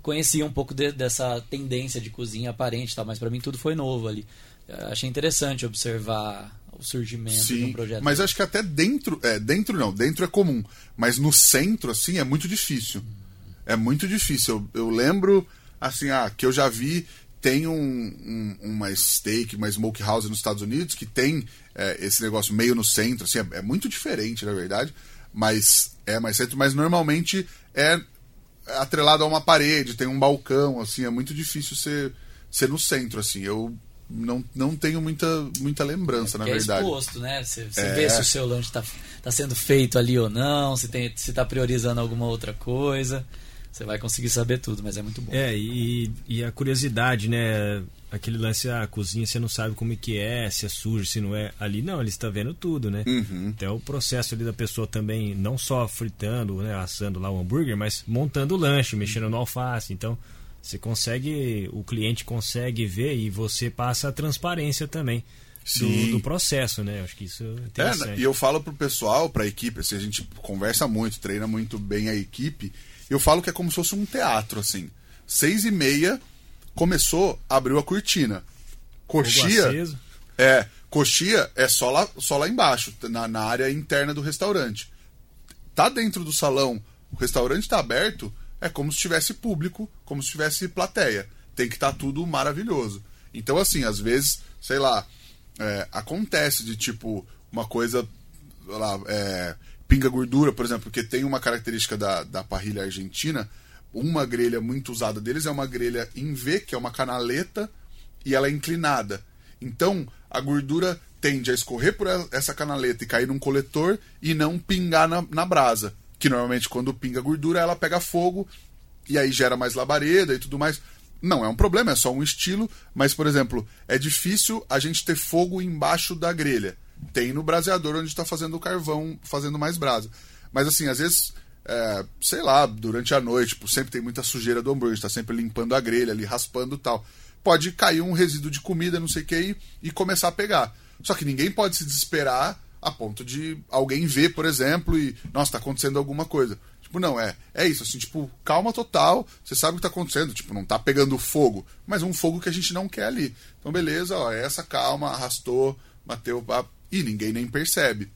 conhecia um pouco de- dessa tendência de cozinha aparente, e tal, mas pra mim tudo foi novo ali. Eu achei interessante observar o surgimento de um Sim, projeto. mas acho que até dentro, é, dentro não, dentro é comum, mas no centro, assim, é muito difícil. É muito difícil. Eu, eu lembro, assim, ah, que eu já vi, tem um, um- uma steak, uma smokehouse nos Estados Unidos que tem é, esse negócio meio no centro, assim, é, é muito diferente, na verdade, mas é mais centro, mas normalmente é atrelado a uma parede, tem um balcão, assim, é muito difícil ser, ser no centro, assim. Eu não, não tenho muita, muita lembrança, na que é verdade. exposto, né? Você, você É. vê se o seu lanche está tá sendo feito ali ou não, se, tem, se tá priorizando alguma outra coisa. Você vai conseguir saber tudo, mas é muito bom. É, e, e a curiosidade, né? Aquele lance, a cozinha, você não sabe como é que é, se é sujo, se não é. Ali não, ele está vendo tudo, né? Uhum. Até o processo ali da pessoa também, não só fritando, né, assando lá o hambúrguer, mas montando o lanche, mexendo no alface. Então, você consegue, o cliente consegue ver e você passa a transparência também do, do processo, né? Acho que isso é É, interessante. e eu falo pro pessoal, pra equipe, assim, a gente conversa muito, treina muito bem a equipe. Eu falo que é como se fosse um teatro, assim. Seis e meia, começou, abriu a cortina. Coxia. É, coxia é só lá, só lá embaixo, na, na área interna do restaurante. Tá dentro do salão, o restaurante tá aberto, é como se tivesse público, como se tivesse plateia. Tem que estar tudo maravilhoso. Então, assim, às vezes, sei lá, é, acontece de tipo, uma coisa, sei lá, é, pinga gordura, por exemplo, porque tem uma característica da, da parrilha argentina, uma grelha muito usada deles é uma grelha em V, que é uma canaleta, e ela é inclinada. Então, a gordura tende a escorrer por essa canaleta e cair num coletor e não pingar na, na brasa. Que normalmente, quando pinga gordura, ela pega fogo e aí gera mais labareda e tudo mais. Não é um problema, é só um estilo, mas, por exemplo, é difícil a gente ter fogo embaixo da grelha. Tem no braseador onde está fazendo o carvão, fazendo mais brasa. Mas, assim, às vezes, é, sei lá, durante a noite, tipo, sempre tem muita sujeira do hambúrguer, está sempre limpando a grelha ali, raspando tal. Pode cair um resíduo de comida, não sei o que, e, começar a pegar. Só que ninguém pode se desesperar a ponto de alguém ver, por exemplo, e, nossa, tá acontecendo alguma coisa. Tipo, não, é, é isso, assim, tipo, calma total, você sabe o que tá acontecendo, tipo, não tá pegando fogo, mas um fogo que a gente não quer ali. Então, beleza, ó, essa calma, arrastou, bateu, e ninguém nem percebe.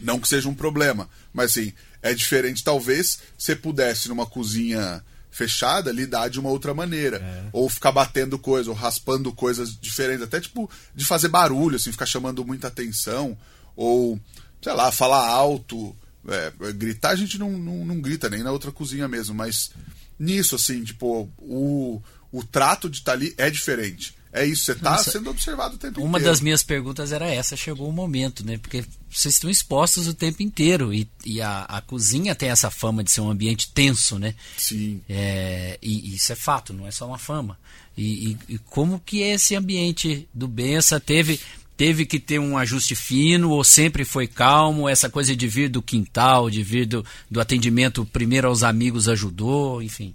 Não que seja um problema, mas assim, é diferente, talvez, você pudesse numa cozinha fechada lidar de uma outra maneira. Ou ficar batendo coisa, ou raspando coisas diferentes, até tipo de fazer barulho, assim, ficar chamando muita atenção, ou, sei lá, falar alto. É, gritar a gente não, não, não grita nem na outra cozinha mesmo, mas nisso, assim, tipo, o, o trato de estar ali é diferente. É isso, você tá Nossa, sendo observado o tempo Uma inteiro. das minhas perguntas era essa, chegou o momento, né? Porque vocês estão expostos o tempo inteiro e, e a, a cozinha tem essa fama de ser um ambiente tenso, né? Sim. É, e isso é fato, não é só uma fama. E, e- e como que é esse ambiente do Bença? Teve, teve que ter um ajuste fino ou sempre foi calmo? Essa coisa de vir do quintal, de vir do, do atendimento primeiro aos amigos ajudou, enfim.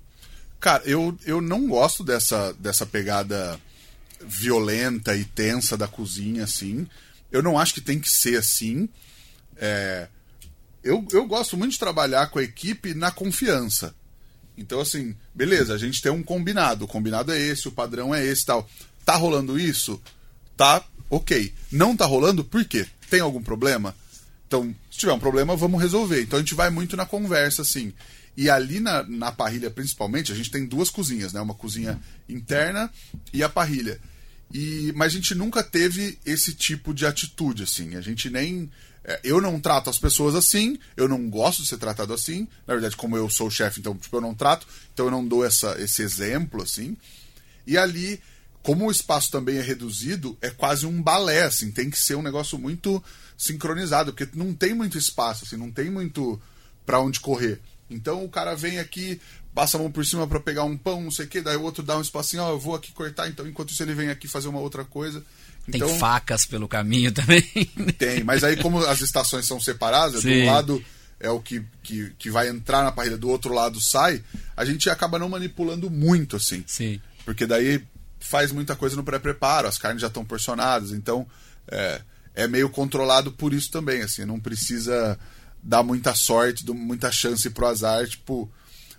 Cara, eu, eu não gosto dessa, dessa pegada violenta e tensa da cozinha, assim. Eu não acho que tem que ser assim. É, eu, eu gosto muito de trabalhar com a equipe na confiança. Então, assim, beleza, a gente tem um combinado. O combinado é esse, o padrão é esse tal. Tá rolando isso? Tá, ok. Não tá rolando, por quê? Tem algum problema? Então, se tiver um problema, vamos resolver. Então a gente vai muito na conversa, assim. E ali na, na parrilha, principalmente, a gente tem duas cozinhas, né? Uma cozinha interna e a parrilha. E, mas a gente nunca teve esse tipo de atitude, assim. A gente nem. é, eu não trato as pessoas assim, eu não gosto de ser tratado assim. Na verdade, como eu sou chefe, então tipo, eu não trato, então eu não dou essa, esse exemplo, assim. E ali, como o espaço também é reduzido, é quase um balé, assim, tem que ser um negócio muito sincronizado, porque não tem muito espaço, assim, não tem muito para onde correr. Então o cara vem aqui, passa a mão por cima para pegar um pão, não sei o que, daí o outro dá um espacinho, ó, eu vou aqui cortar, então enquanto isso ele vem aqui fazer uma outra coisa. Tem Então, facas pelo caminho também. <laughs> tem, mas aí como as estações são separadas, de Sim. um lado é o que, que, que vai entrar na parrilha, do outro lado sai, a gente acaba não manipulando muito, assim. Sim. Porque daí faz muita coisa no pré-preparo, as carnes já estão porcionadas, então é, é meio controlado por isso também, assim, não precisa dar muita sorte, muita chance pro azar, tipo.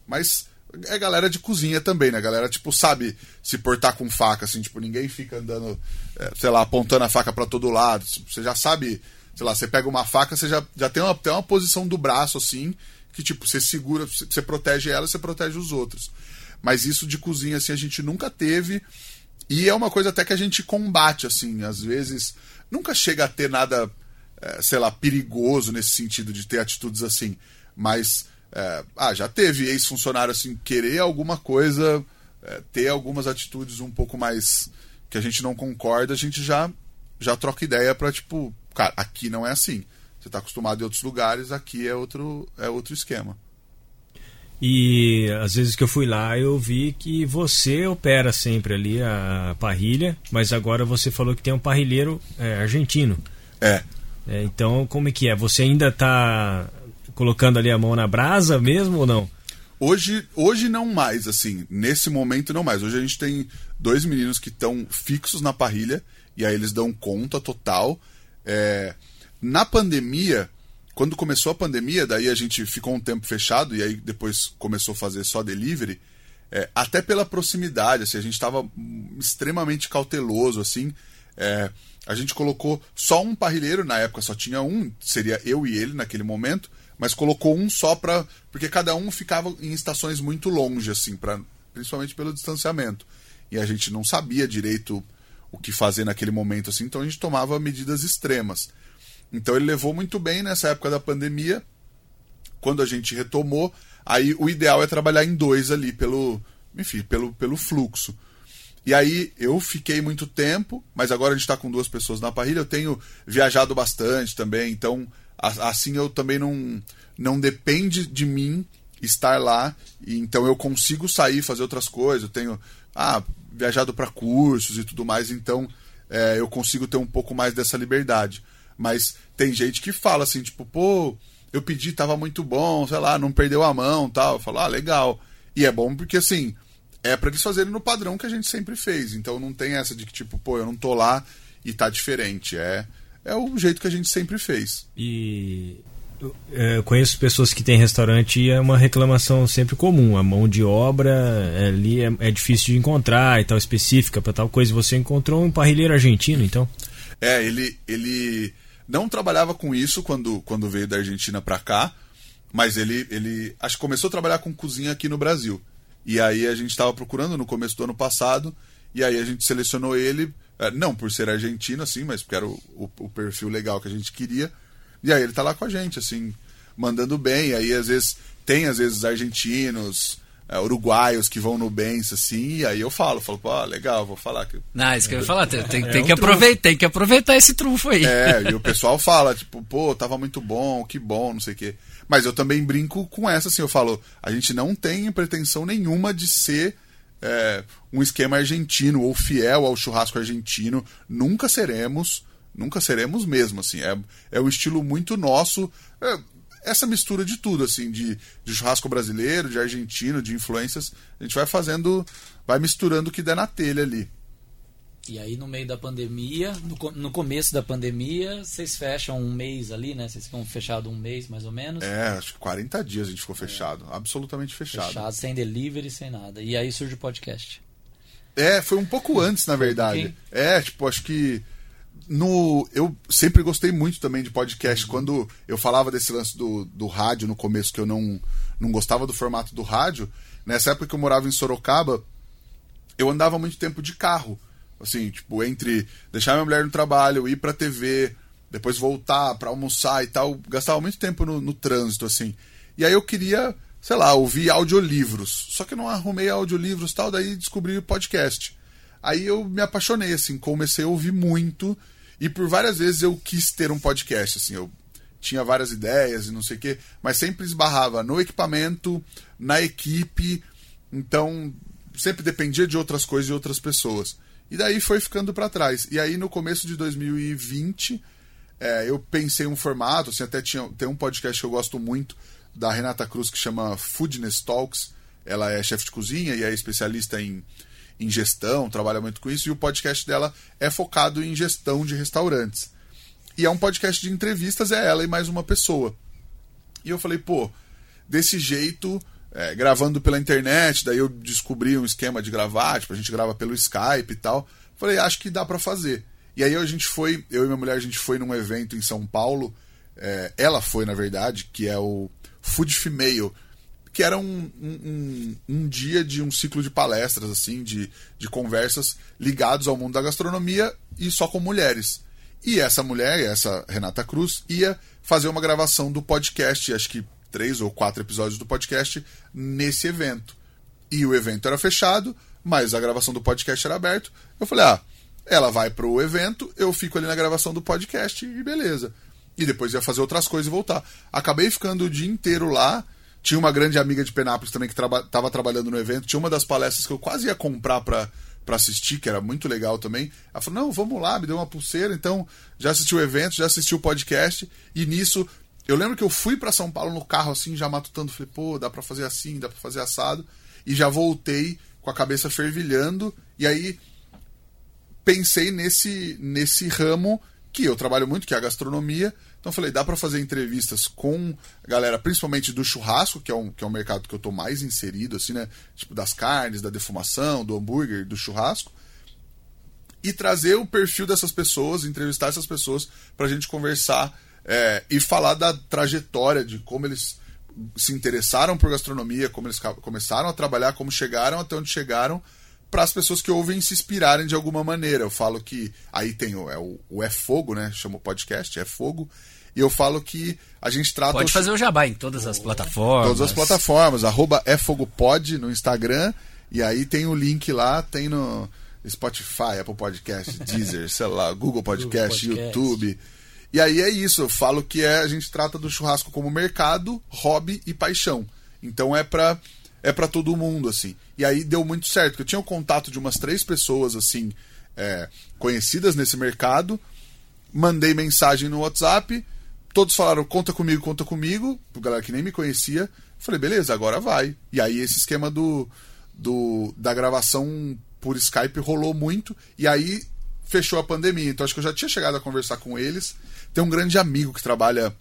Mas é galera de cozinha também, né? Galera, tipo, sabe se portar com faca, assim, tipo, ninguém fica andando, é, sei lá, apontando a faca para todo lado. Você já sabe, sei lá, você pega uma faca, você já, já tem, uma, tem uma posição do braço, assim, que, tipo, você segura, você protege ela, você protege os outros. Mas isso de cozinha, assim, a gente nunca teve. E é uma coisa até que a gente combate, assim, às vezes. Nunca chega a ter nada, sei lá, perigoso nesse sentido de ter atitudes assim. Mas, eh, ah, já teve ex-funcionário, assim, querer alguma coisa, eh, ter algumas atitudes um pouco mais. que a gente não concorda, a gente já, já troca ideia pra, tipo, cara, aqui não é assim. Você tá acostumado em outros lugares, aqui é outro, é outro esquema. E às vezes que eu fui lá, eu vi que você opera sempre ali a parrilha, mas agora você falou que tem um parrilheiro é, argentino. É. É, então, como é que é? Você ainda está colocando ali a mão na brasa mesmo ou não? Hoje, hoje não mais, assim, nesse momento não mais. Hoje a gente tem dois meninos que estão fixos na parrilha e aí eles dão conta total. É, na pandemia, quando começou a pandemia, daí a gente ficou um tempo fechado e aí depois começou a fazer só delivery. É, até pela proximidade, assim, a gente estava extremamente cauteloso, assim. É, a gente colocou só um parrilheiro, na época só tinha um, seria eu e ele naquele momento, mas colocou um só para porque cada um ficava em estações muito longe, assim, pra, principalmente pelo distanciamento. E a gente não sabia direito o que fazer naquele momento, assim, então a gente tomava medidas extremas. Então ele levou muito bem nessa época da pandemia. Quando a gente retomou, aí o ideal é trabalhar em dois ali pelo, enfim, pelo, pelo fluxo. E aí eu fiquei muito tempo, mas agora a gente está com duas pessoas na parrilha. Eu tenho viajado bastante também, então assim eu também não não depende de mim estar lá, e então eu consigo sair fazer outras coisas. Eu tenho ah, viajado para cursos e tudo mais, então é, eu consigo ter um pouco mais dessa liberdade. Mas tem gente que fala assim, tipo, pô, eu pedi, tava muito bom, sei lá, não perdeu a mão tal. Eu falo, ah, legal. E é bom porque assim, é pra eles fazerem no padrão que a gente sempre fez. Então não tem essa de que, tipo, pô, eu não tô lá e tá diferente. É, é o jeito que a gente sempre fez. E eu, é, conheço pessoas que têm restaurante e é uma reclamação sempre comum. A mão de obra é, ali é, é difícil de encontrar e tal, específica para tal coisa. Você encontrou um parrilheiro argentino, então? É, ele, ele não trabalhava com isso quando, quando veio da Argentina pra cá, mas ele, ele acho que começou a trabalhar com cozinha aqui no Brasil. E aí a gente estava procurando no começo do ano passado, e aí a gente selecionou ele, eh, não por ser argentino, assim, mas porque era o, o, o perfil legal que a gente queria. E aí ele tá lá com a gente, assim, mandando bem. E aí às vezes tem, às vezes, argentinos, eh, uruguaios que vão no Benz, assim, e aí eu falo, falo, pô, ah, legal, vou falar que Não, isso que eu ia falar, tem, tem- É tem um que aproveitar, tem que aproveitar esse trunfo aí. É, e o pessoal fala, tipo, pô, tava muito bom, que bom, não sei o quê. Mas eu também brinco com essa, assim, eu falo, a gente não tem pretensão nenhuma de ser é, um esquema argentino ou fiel ao churrasco argentino. Nunca seremos, nunca seremos mesmo, assim. É, é um estilo muito nosso. é, essa mistura de tudo, assim, de, de churrasco brasileiro, de argentino, de influências, a gente vai fazendo, vai misturando o que der na telha ali. E aí no meio da pandemia, no, no começo da pandemia, vocês fecham um mês ali, né? Vocês ficam fechados um mês mais ou menos. É, acho que 40 dias a gente ficou fechado, absolutamente fechado. Fechado, sem delivery, sem nada. E aí surge o podcast. É, foi um pouco antes, na verdade. quem? É, tipo, acho que no eu sempre gostei muito também de podcast. Quando eu falava desse lance do, do rádio no começo, que eu não, não gostava do formato do rádio, nessa época que eu morava em Sorocaba, eu andava muito tempo de carro. Assim, tipo, entre deixar minha mulher no trabalho, ir pra TV, depois voltar pra almoçar e tal, gastava muito tempo no, no trânsito, assim. E aí eu queria, sei lá, ouvir audiolivros. Só que não arrumei audiolivros e tal, daí descobri o podcast. Aí eu me apaixonei, assim, comecei a ouvir muito. E por várias vezes eu quis ter um podcast, assim. Eu tinha várias ideias e não sei o quê, mas sempre esbarrava no equipamento, na equipe, então sempre dependia de outras coisas e outras pessoas. E daí foi ficando para trás. E aí no começo de 2020, é, eu pensei um formato, assim, até tinha, tem um podcast que eu gosto muito, da Renata Cruz, que chama Foodness Talks. Ela é chefe de cozinha e é especialista em, em gestão, trabalha muito com isso, e o podcast dela é focado em gestão de restaurantes. E é um podcast de entrevistas, é ela e mais uma pessoa. E eu falei, pô, desse jeito, é, gravando pela internet, daí eu descobri um esquema de gravar, tipo, a gente grava pelo Skype e tal. Falei, acho que dá para fazer. E aí a gente foi, eu e minha mulher, a gente foi num evento em São Paulo, é, ela foi, na verdade, que é o Food Female, que era um, um, um, dia de um ciclo de palestras, assim, de, de conversas ligados ao mundo da gastronomia e só com mulheres. E essa mulher, essa Renata Cruz, ia fazer uma gravação do podcast, acho que três ou quatro episódios do podcast, nesse evento. E o evento era fechado, mas a gravação do podcast era aberto. Eu falei, ah, ela vai pro evento, eu fico ali na gravação do podcast e beleza. E depois ia fazer outras coisas e voltar. Acabei ficando o dia inteiro lá. Tinha uma grande amiga de Penápolis também que estava traba trabalhando no evento. Tinha uma das palestras que eu quase ia comprar para para assistir, que era muito legal também. Ela falou: "Não, vamos lá", me deu uma pulseira, então já assisti o evento, já assisti o podcast e nisso eu lembro que eu fui para São Paulo no carro assim, já matutando, falei: "Pô, dá para fazer assim, dá para fazer assado". E já voltei com a cabeça fervilhando e aí pensei nesse nesse ramo que eu trabalho muito, que é a gastronomia. Então falei, dá para fazer entrevistas com a galera, principalmente do churrasco, que é um, que é um mercado que eu tô mais inserido, assim, né? Tipo, das carnes, da defumação, do hambúrguer, do churrasco. E trazer o perfil dessas pessoas, entrevistar essas pessoas pra gente conversar é, e falar da trajetória de como eles se interessaram por gastronomia, como eles começaram a trabalhar, como chegaram até onde chegaram para as pessoas que ouvem se inspirarem de alguma maneira. Eu falo que aí tem o É, o, o é Fogo, né? Chama o podcast, é Fogo. E eu falo que a gente trata. Pode fazer o jabá em todas as plataformas. Todas as plataformas. Arroba é Fogo Pod no Instagram. E aí tem o link lá, tem no Spotify, Apple Podcast, <laughs> Deezer, sei lá, Google Podcast, Google Podcast. YouTube. E aí é isso, eu falo que é, a gente trata do churrasco como mercado, hobby e paixão. Então é para é para todo mundo, assim. E aí deu muito certo, eu tinha o contato de umas três pessoas, assim, é, conhecidas nesse mercado, mandei mensagem no WhatsApp, todos falaram, conta comigo, conta comigo, galera que nem me conhecia, falei, beleza, agora vai. E aí esse esquema do, do da gravação por Skype rolou muito, e aí fechou a pandemia, então acho que eu já tinha chegado a conversar com eles, tem um grande amigo que trabalha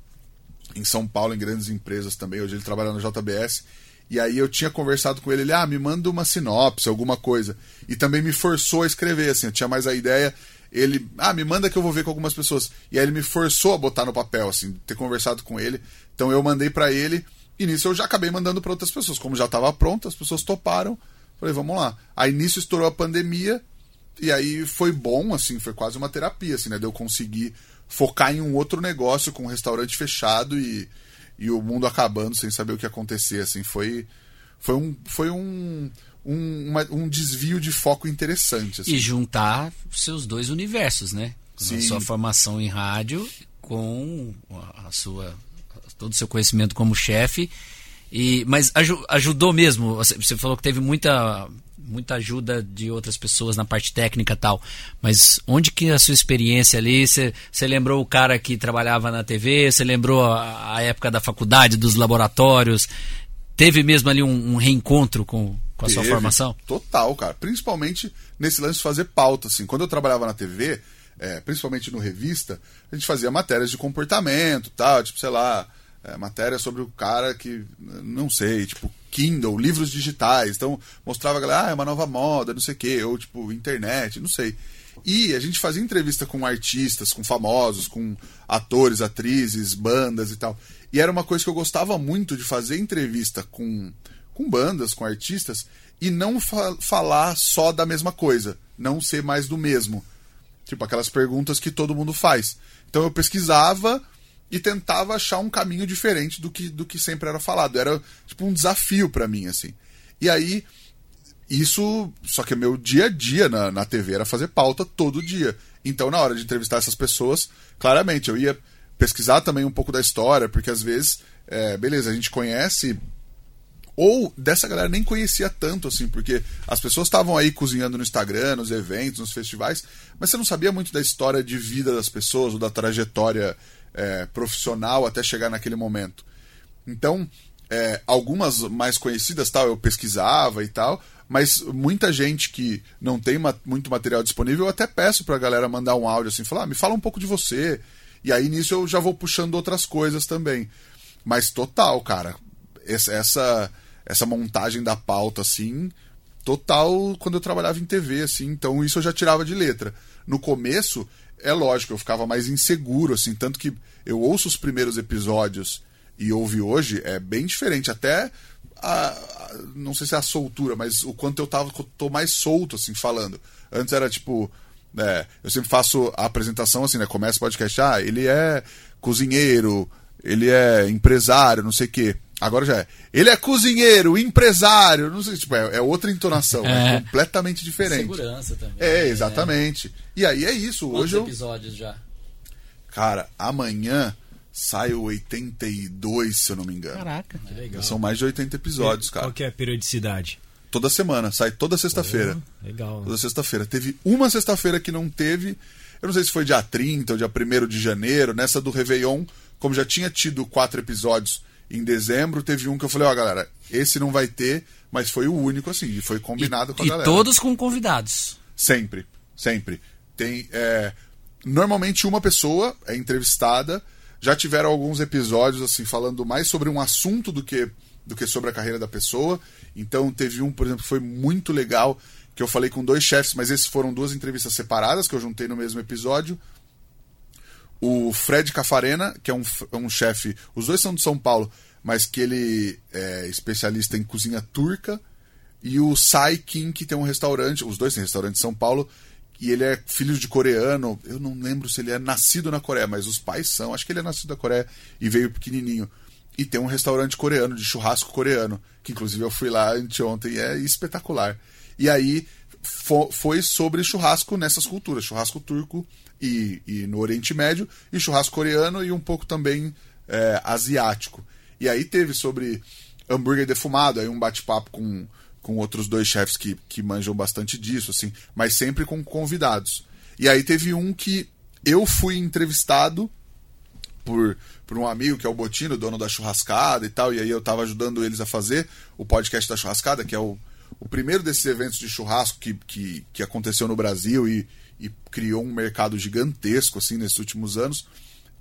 em São Paulo, em grandes empresas também, hoje ele trabalha no JBS, e aí eu tinha conversado com ele, ele, ah, me manda uma sinopse, alguma coisa. E também me forçou a escrever, assim, eu tinha mais a ideia. Ele, ah, me manda que eu vou ver com algumas pessoas. E aí ele me forçou a botar no papel, assim, ter conversado com ele. Então eu mandei para ele, e nisso eu já acabei mandando para outras pessoas. Como já estava pronto, as pessoas toparam. Falei, vamos lá. Aí nisso estourou a pandemia, e aí foi bom, assim, foi quase uma terapia, assim, né? De eu conseguir focar em um outro negócio com um restaurante fechado e e o mundo acabando sem saber o que acontecer, assim, foi foi um foi um um, uma, um desvio de foco interessante. Assim. E juntar seus dois universos, né? Sim. A sua formação em rádio com a sua todo o seu conhecimento como chefe e mas ajudou mesmo. Você falou que teve muita muita ajuda de outras pessoas na parte técnica e tal. Mas onde que a sua experiência ali? Você lembrou o cara que trabalhava na TV? Você lembrou a, a, época da faculdade, dos laboratórios? Teve mesmo ali um, um reencontro com, com a Teve, sua formação? Total, cara. Principalmente nesse lance de fazer pauta. Assim. Quando eu trabalhava na TV, é, principalmente no revista, a gente fazia matérias de comportamento, tal, tipo, sei lá, é, matéria sobre o cara que, não sei, tipo, Kindle, livros digitais. Então, mostrava a galera, ah, é uma nova moda, não sei o quê, ou tipo, internet, não sei. E a gente fazia entrevista com artistas, com famosos, com atores, atrizes, bandas e tal. E era uma coisa que eu gostava muito de fazer entrevista com, com bandas, com artistas, e não fa falar só da mesma coisa, não ser mais do mesmo. Tipo aquelas perguntas que todo mundo faz. Então eu pesquisava e tentava achar um caminho diferente do que, do que sempre era falado. Era tipo um desafio para mim, assim. E aí, isso. Só que meu dia a dia na, na TV era fazer pauta todo dia. Então, na hora de entrevistar essas pessoas, claramente, eu ia pesquisar também um pouco da história, porque às vezes, é, beleza, a gente conhece ou dessa galera nem conhecia tanto assim, porque as pessoas estavam aí cozinhando no Instagram, nos eventos, nos festivais, mas você não sabia muito da história de vida das pessoas ou da trajetória é, profissional até chegar naquele momento. Então, é, algumas mais conhecidas tal eu pesquisava e tal, mas muita gente que não tem ma muito material disponível, eu até peço pra galera mandar um áudio assim, falar, ah, me fala um pouco de você. E aí nisso eu já vou puxando outras coisas também. Mas total, cara, essa essa montagem da pauta assim, total quando eu trabalhava em TV assim, então isso eu já tirava de letra. No começo, é lógico, eu ficava mais inseguro assim, tanto que eu ouço os primeiros episódios e ouvi hoje é bem diferente, até a, a, não sei se é a soltura, mas o quanto eu tava tô mais solto assim falando. Antes era tipo, é, eu sempre faço a apresentação assim, né? Começa o podcast, ah, ele é cozinheiro, ele é empresário, não sei o quê. Agora já é. Ele é cozinheiro, empresário, não sei, tipo, é, é outra entonação, é. é. completamente diferente. Segurança também. É, exatamente. E aí é isso. Quantos hoje eu... episódios já? Cara, amanhã sai o 82, se eu não me engano. Caraca, que legal. São mais de 80 episódios, cara. Qual que é a periodicidade? Toda semana, sai toda sexta-feira. Oh, legal. Toda sexta-feira. Teve uma sexta-feira que não teve. Eu não sei se foi dia 30 ou dia 1 de janeiro, nessa do Réveillon, como já tinha tido quatro episódios em dezembro, teve um que eu falei, ó, oh, galera, esse não vai ter, mas foi o único, assim, e foi combinado e, com a e galera. E todos com convidados. Sempre, sempre. Tem. É, normalmente uma pessoa é entrevistada. Já tiveram alguns episódios, assim, falando mais sobre um assunto do que, do que sobre a carreira da pessoa. Então teve um, por exemplo, que foi muito legal, que eu falei com dois chefes, mas esses foram duas entrevistas separadas que eu juntei no mesmo episódio o Fred Cafarena, que é um, é um chefe, os dois são de São Paulo, mas que ele é especialista em cozinha turca, e o Sai Kim, que tem um restaurante, os dois têm restaurante em São Paulo, e ele é filho de coreano, eu não lembro se ele é nascido na Coreia, mas os pais são, acho que ele é nascido na Coreia e veio pequenininho. E tem um restaurante coreano, de churrasco coreano, que inclusive eu fui lá anteontem é espetacular. E aí foi sobre churrasco nessas culturas, churrasco turco e, e no Oriente Médio, e churrasco coreano e um pouco também é, asiático. E aí teve sobre hambúrguer defumado, aí um bate-papo com, com outros dois chefes que, que manjam bastante disso, assim, mas sempre com convidados. E aí teve um que eu fui entrevistado por, por um amigo que é o Botino, dono da churrascada e tal, e aí eu tava ajudando eles a fazer o podcast da churrascada, que é o, o primeiro desses eventos de churrasco que, que, que aconteceu no Brasil e, e criou um mercado gigantesco assim nesses últimos anos.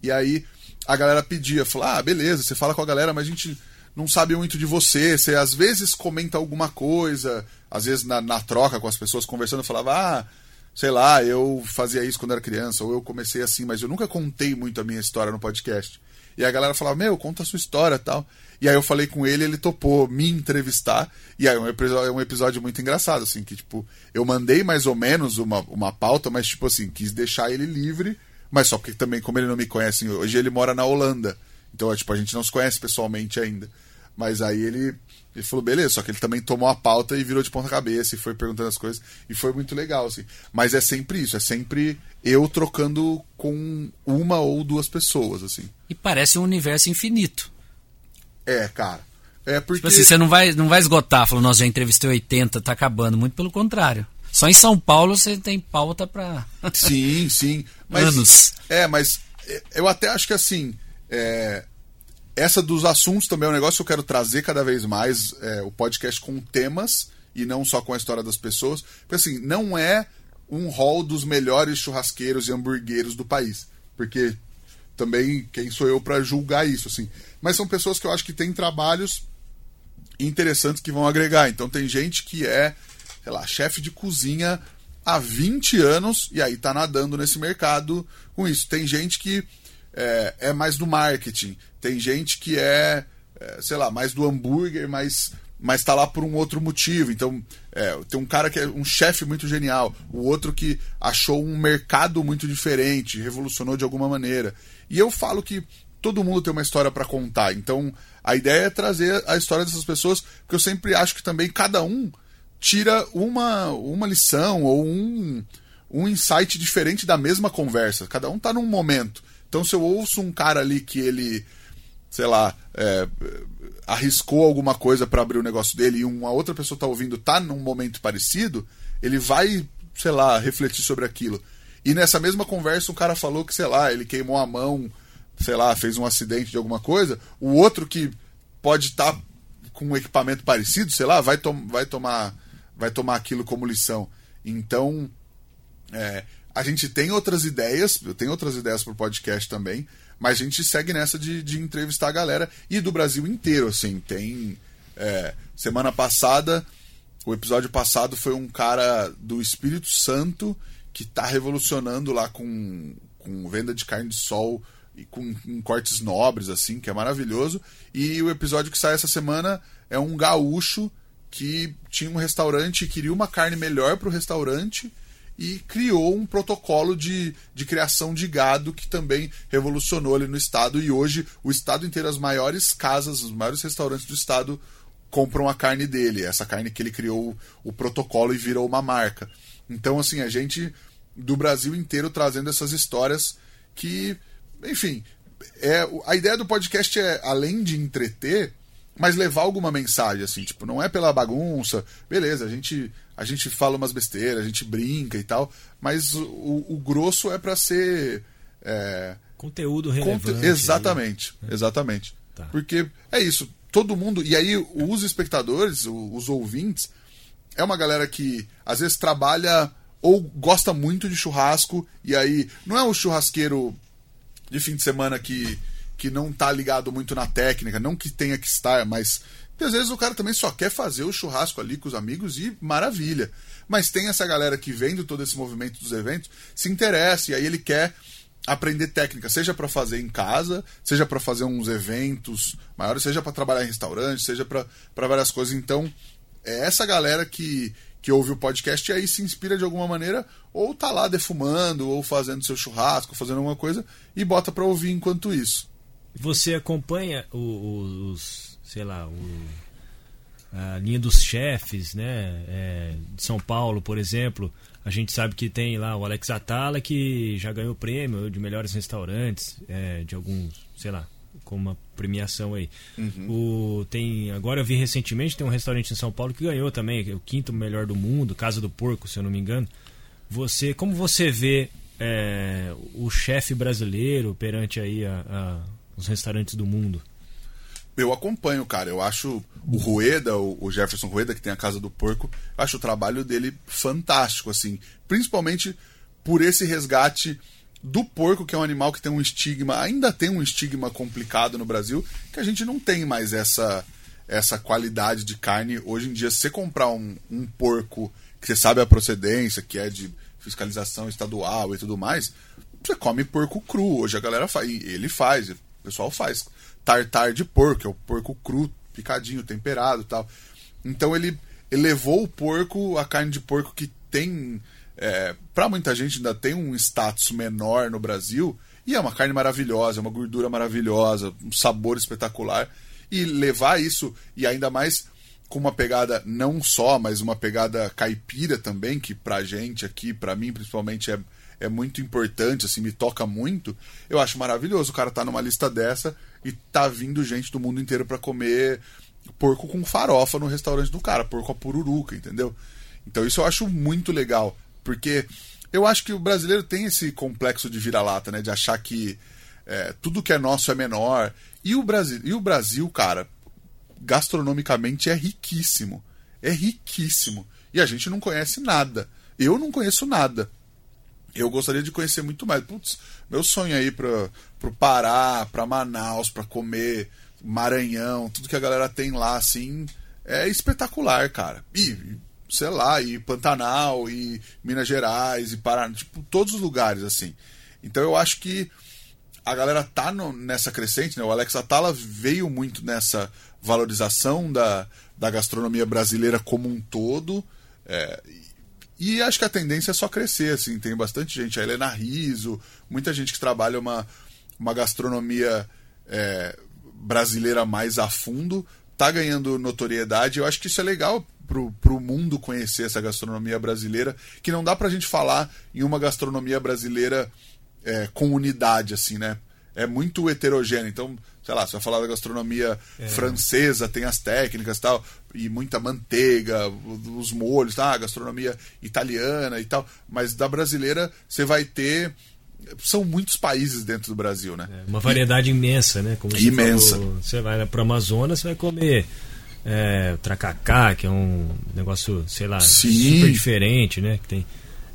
E aí a galera pedia, falou: "Ah, beleza, você fala com a galera, mas a gente não sabe muito de você, você às vezes comenta alguma coisa, às vezes na, na troca com as pessoas conversando, falava: "Ah, sei lá, eu fazia isso quando era criança, ou eu comecei assim, mas eu nunca contei muito a minha história no podcast". E a galera falava: "Meu, conta a sua história", tal. E aí eu falei com ele, ele topou me entrevistar. E aí é um episódio, é um episódio muito engraçado, assim, que tipo, eu mandei mais ou menos uma, uma pauta, mas tipo assim, quis deixar ele livre, mas só porque também, como ele não me conhece, hoje ele mora na Holanda. Então, é, tipo, a gente não se conhece pessoalmente ainda. Mas aí ele, ele falou, beleza, só que ele também tomou a pauta e virou de ponta cabeça e foi perguntando as coisas. E foi muito legal, assim. Mas é sempre isso, é sempre eu trocando com uma ou duas pessoas, assim. E parece um universo infinito. É, cara. É porque. Tipo assim, você não vai, não vai esgotar, falou, nossa, já entrevistei 80, tá acabando. Muito pelo contrário. Só em São Paulo você tem pauta pra. sim, sim. <laughs> Mas, Anos. É, mas é, eu até acho que assim. É, essa dos assuntos também é um negócio que eu quero trazer cada vez mais é, o podcast com temas e não só com a história das pessoas. Porque assim, não é um hall dos melhores churrasqueiros e hamburgueiros do país. Porque também quem sou eu para julgar isso, assim. Mas são pessoas que eu acho que têm trabalhos interessantes que vão agregar. Então tem gente que é, sei lá, chefe de cozinha há 20 anos e aí tá nadando nesse mercado com isso. Tem gente que é, é mais do marketing, tem gente que é, é, sei lá, mais do hambúrguer, mas mas está lá por um outro motivo. Então, é, tem um cara que é um chefe muito genial, o outro que achou um mercado muito diferente, revolucionou de alguma maneira. E eu falo que todo mundo tem uma história para contar. Então, a ideia é trazer a história dessas pessoas, porque eu sempre acho que também cada um tira uma, uma lição ou um, um insight diferente da mesma conversa. Cada um está num momento. Então, se eu ouço um cara ali que ele, sei lá, é, arriscou alguma coisa para abrir o negócio dele e uma outra pessoa tá ouvindo, tá num momento parecido, ele vai, sei lá, refletir sobre aquilo. E nessa mesma conversa, um cara falou que, sei lá, ele queimou a mão, sei lá, fez um acidente de alguma coisa. O outro que pode estar tá com um equipamento parecido, sei lá, vai, tom vai tomar vai tomar aquilo como lição. Então, é, a gente tem outras ideias, eu tenho outras ideias para o podcast também, mas a gente segue nessa de, de, entrevistar a galera e do Brasil inteiro, assim. Tem. É, semana passada, o episódio passado foi um cara do Espírito Santo que está revolucionando lá com, com venda de carne de sol e com, com, cortes nobres, assim, que é maravilhoso. E o episódio que sai essa semana é um gaúcho que tinha um restaurante e queria uma carne melhor para o restaurante e criou um protocolo de, de criação de gado que também revolucionou ali no estado. E hoje o estado inteiro, as maiores casas, os maiores restaurantes do estado compram a carne dele. Essa carne que ele criou o protocolo e virou uma marca. Então, assim, a gente do Brasil inteiro trazendo essas histórias que, enfim, é, a ideia do podcast é, além de entreter, mas levar alguma mensagem, assim, tipo, não é pela bagunça, beleza, a gente, a gente fala umas besteiras, a gente brinca e tal, mas o, o grosso é para ser. É, Conteúdo relevante. Conte... Exatamente, aí. exatamente. Tá. Porque é isso, todo mundo. E aí, os espectadores, os ouvintes, é uma galera que às vezes trabalha ou gosta muito de churrasco, e aí não é o churrasqueiro de fim de semana que que não tá ligado muito na técnica, não que tenha que estar, mas às vezes o cara também só quer fazer o churrasco ali com os amigos e maravilha. Mas tem essa galera que vendo todo esse movimento dos eventos, se interessa e aí ele quer aprender técnica, seja para fazer em casa, seja para fazer uns eventos maiores, seja para trabalhar em restaurante, seja para várias coisas. Então, é essa galera que, que ouve o podcast e aí se inspira de alguma maneira, ou tá lá defumando, ou fazendo seu churrasco, fazendo alguma coisa, e bota para ouvir enquanto isso. Você acompanha os, sei lá, o, a linha dos chefes, né? É, de São Paulo, por exemplo. A gente sabe que tem lá o Alex Atala, que já ganhou prêmio de melhores restaurantes, é, de alguns, sei lá, com uma premiação aí. Uhum. O, tem, agora eu vi recentemente, tem um restaurante em São Paulo que ganhou também, é o quinto melhor do mundo, Casa do Porco, se eu não me engano. Você, como você vê é, o chefe brasileiro perante aí a, a os restaurantes do mundo? Eu acompanho, cara. Eu acho o Rueda, o Jefferson Rueda, que tem a Casa do Porco, eu acho o trabalho dele fantástico, assim. Principalmente por esse resgate do porco, que é um animal que tem um estigma, ainda tem um estigma complicado no Brasil, que a gente não tem mais essa essa qualidade de carne. Hoje em dia, se você comprar um, um porco que você sabe a procedência, que é de fiscalização estadual e tudo mais, você come porco cru. Hoje a galera faz, ele faz, pessoal faz tartar de porco, é o porco cru, picadinho, temperado tal. Então ele, ele levou o porco, a carne de porco que tem. É, para muita gente ainda tem um status menor no Brasil. E é uma carne maravilhosa, é uma gordura maravilhosa, um sabor espetacular. E levar isso, e ainda mais com uma pegada não só, mas uma pegada caipira também, que pra gente aqui, pra mim principalmente, é, é muito importante, assim, me toca muito, eu acho maravilhoso o cara tá numa lista dessa e tá vindo gente do mundo inteiro para comer porco com farofa no restaurante do cara, porco a pururuca, entendeu? Então isso eu acho muito legal, porque eu acho que o brasileiro tem esse complexo de vira-lata, né, de achar que é, tudo que é nosso é menor. E o Brasil, e o Brasil, cara, gastronomicamente é riquíssimo. É riquíssimo. E a gente não conhece nada. Eu não conheço nada. Eu gostaria de conhecer muito mais. Putz, meu sonho aí para pro Pará, para Manaus, para comer Maranhão, tudo que a galera tem lá, assim, é espetacular, cara. E, sei lá, e Pantanal, e Minas Gerais, e Paraná, tipo, todos os lugares, assim. Então eu acho que a galera tá no, nessa crescente, né? O Alex Atala veio muito nessa valorização da, da gastronomia brasileira como um todo. É, e acho que a tendência é só crescer, assim, tem bastante gente, a Helena Riso, muita gente que trabalha uma, uma gastronomia é, brasileira mais a fundo, tá ganhando notoriedade. Eu acho que isso é legal pro, pro mundo conhecer essa gastronomia brasileira, que não dá pra gente falar em uma gastronomia brasileira é, comunidade, assim, né? É muito heterogêneo. Então, sei lá, você vai falar da gastronomia francesa, tem as técnicas e tal, e muita manteiga, os molhos, tá? A gastronomia italiana e tal. Mas da brasileira, você vai ter. São muitos países dentro do Brasil, né? É, uma variedade imensa, né? Como você Imensa. falou, você vai para o Amazonas, você vai comer é, tracacá, que é um negócio, sei lá, Sim. super diferente, né? Que tem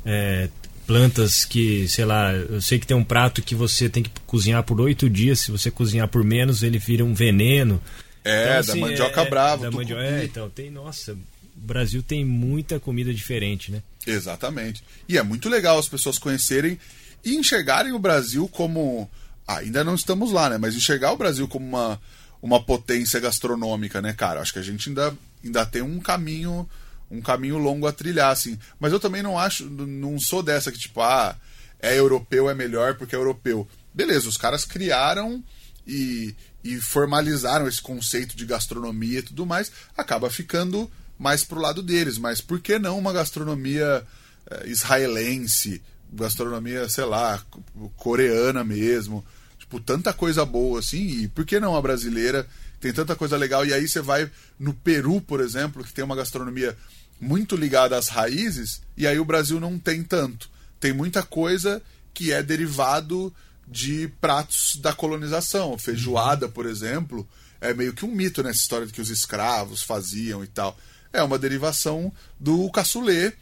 é, plantas que, sei lá, eu sei que tem um prato que você tem que cozinhar por oito dias. Se você cozinhar por menos, ele vira um veneno. É, Então, da assim, mandioca é, brava. Da mandioca, é, então tem, nossa, o Brasil tem muita comida diferente, né? Exatamente. E é muito legal as pessoas conhecerem e enxergarem o Brasil como. ah, ainda não estamos lá, né? Mas enxergar o Brasil como uma, uma potência gastronômica, né, cara? Acho que a gente ainda, ainda tem um caminho um caminho longo a trilhar, assim. Mas eu também não acho, não sou dessa que, tipo, ah, é europeu, é melhor porque é europeu. Beleza, os caras criaram e, e formalizaram esse conceito de gastronomia e tudo mais, acaba ficando mais pro lado deles. Mas por que não uma gastronomia eh, israelense, gastronomia, sei lá, co- coreana mesmo? Tipo, tanta coisa boa assim, e por que não a brasileira? Tem tanta coisa legal. E aí você vai no Peru, por exemplo, que tem uma gastronomia muito ligada às raízes, e aí o Brasil não tem tanto. Tem muita coisa que é derivado de pratos da colonização. Feijoada, por exemplo, é meio que um mito nessa história de que os escravos faziam e tal. É uma derivação do cassoulet,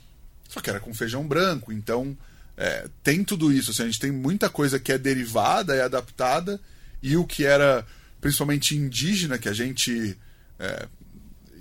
só que era com feijão branco. Então, é, tem tudo isso. Assim, a gente tem muita coisa que é derivada, é adaptada, e o que era principalmente indígena, que a gente é,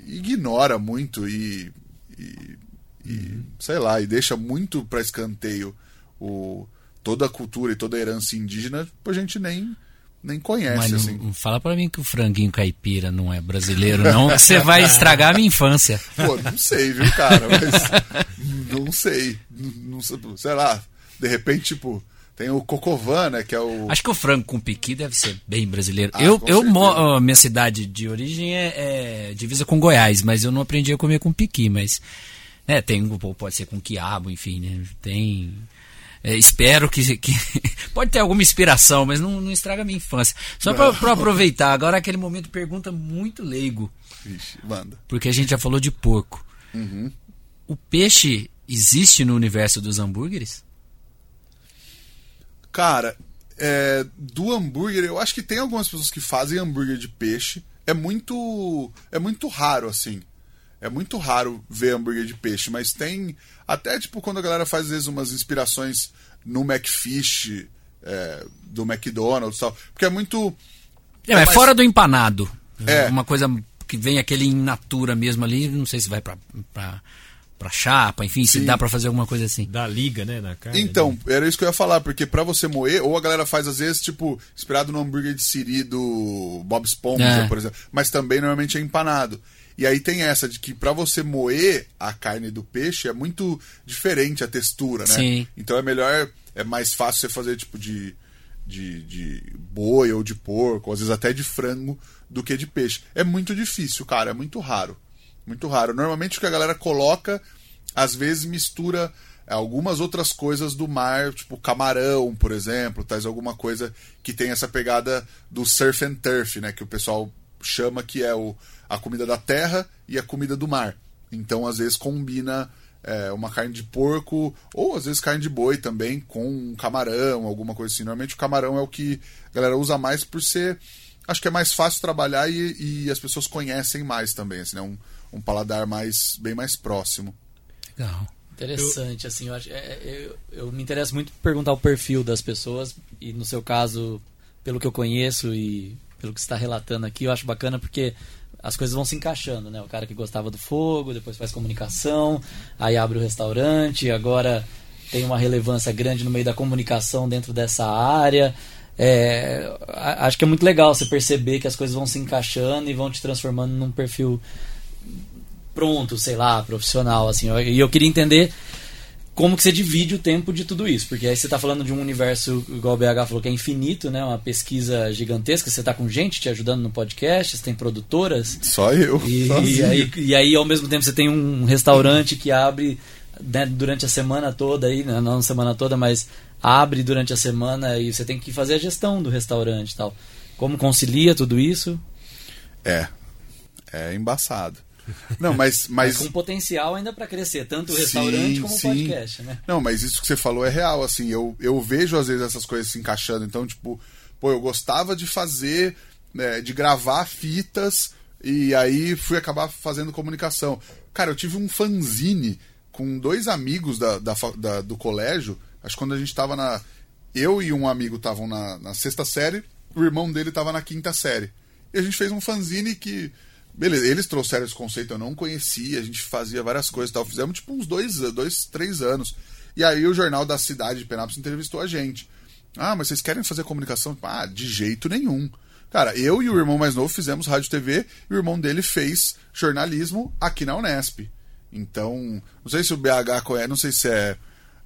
ignora muito e, e, e, sei lá, e deixa muito para escanteio o, toda a cultura e toda a herança indígena, a gente nem, nem conhece. Mas não, assim. não fala pra mim que o franguinho caipira não é brasileiro, não. que <laughs> Você vai estragar a minha infância. Pô, não sei, viu, cara? Mas não sei. Não, sei. Sei lá, de repente, tipo, tem o Cocovan, né? Que é o. Acho que o frango com piqui deve ser bem brasileiro. Ah, eu, eu mo- minha cidade de origem é, é divisa com Goiás, mas eu não aprendi a comer com piqui, mas né, tem pode ser com quiabo, enfim, né? Tem é, espero que, que <laughs> pode ter alguma inspiração, mas não, não estraga a minha infância. Só pra aproveitar, agora aquele momento pergunta muito leigo, Ixi, manda. porque a gente já falou de porco. Uhum. O peixe existe no universo dos hambúrgueres? Cara, é, do hambúrguer, eu acho que tem algumas pessoas que fazem hambúrguer de peixe. É muito. É muito raro, assim. É muito raro ver hambúrguer de peixe, mas tem. Até tipo quando a galera faz às vezes umas inspirações no McFish, é, do McDonald's e tal. Porque é muito. É, mas mas- fora do empanado. É. Uma coisa que vem aquele in natura mesmo ali, não sei se vai pra, pra, pra chapa, enfim, se Sim. dá pra fazer alguma coisa assim. Da liga, né? Na carne. Então, era isso que eu ia falar, porque pra você moer, ou a galera faz às vezes, tipo, inspirado no hambúrguer de siri do Bob Esponja, É. por exemplo, mas também normalmente é empanado. E aí tem essa de que pra você moer a carne do peixe é muito diferente a textura, né? Sim. Então é melhor, é mais fácil você fazer tipo de, de, de boi ou de porco, ou às vezes até de frango, do que de peixe. É muito difícil, cara, é muito raro. Muito raro. Normalmente o que a galera coloca, às vezes mistura algumas outras coisas do mar, tipo camarão, por exemplo, traz alguma coisa que tem essa pegada do surf and turf, né, que o pessoal chama que é o, a comida da terra e a comida do mar. Então, às vezes combina é, uma carne de porco ou às vezes carne de boi também com um camarão, alguma coisa assim. Normalmente o camarão é o que a galera usa mais por ser acho que é mais fácil trabalhar e, e as pessoas conhecem mais também, assim, né? um, um paladar mais bem mais próximo. Legal. Interessante, assim, eu, acho, é, é, eu, eu me interesso muito por perguntar o perfil das pessoas e no seu caso, pelo que eu conheço e pelo que está relatando aqui, eu acho bacana porque as coisas vão se encaixando, né? O cara que gostava do fogo, depois faz comunicação, aí abre o restaurante, agora tem uma relevância grande no meio da comunicação dentro dessa área. É, acho que é muito legal você perceber que as coisas vão se encaixando e vão te transformando num perfil pronto, sei lá, profissional, assim. Eu- E eu queria entender como que você divide o tempo de tudo isso, porque aí você está falando de um universo, igual o BH falou, que é infinito, né? Uma pesquisa gigantesca, você está com gente te ajudando no podcast, você tem produtoras, Só eu. e, e aí, e aí ao mesmo tempo você tem um restaurante que abre né, durante a semana toda aí, né, não na semana toda, mas abre durante a semana e você tem que fazer a gestão do restaurante e tal. Como concilia tudo isso? É. É embaçado. Não, mas. mas... com potencial ainda para crescer, tanto o restaurante sim, como o podcast, né? Não, mas isso que você falou é real, assim. Eu, eu vejo às vezes essas coisas se encaixando. Então, tipo, pô, eu gostava de fazer, né, de gravar fitas e aí fui acabar fazendo comunicação. Cara, eu tive um fanzine com dois amigos da, da, da do colégio. Acho que quando a gente tava na. Eu e um amigo estavam na, na sexta série, o irmão dele tava na quinta série. E a gente fez um fanzine que. Beleza, eles trouxeram esse conceito, eu não conhecia, a gente fazia várias coisas e tal. Fizemos tipo uns dois, dois, três anos. E aí o jornal da cidade de Penápolis entrevistou a gente. Ah, mas vocês querem fazer comunicação? Ah, de jeito nenhum. Cara, eu e o irmão mais novo fizemos rádio TV e o irmão dele fez jornalismo aqui na Unesp. Então, não sei se o BH conhece, não sei se é,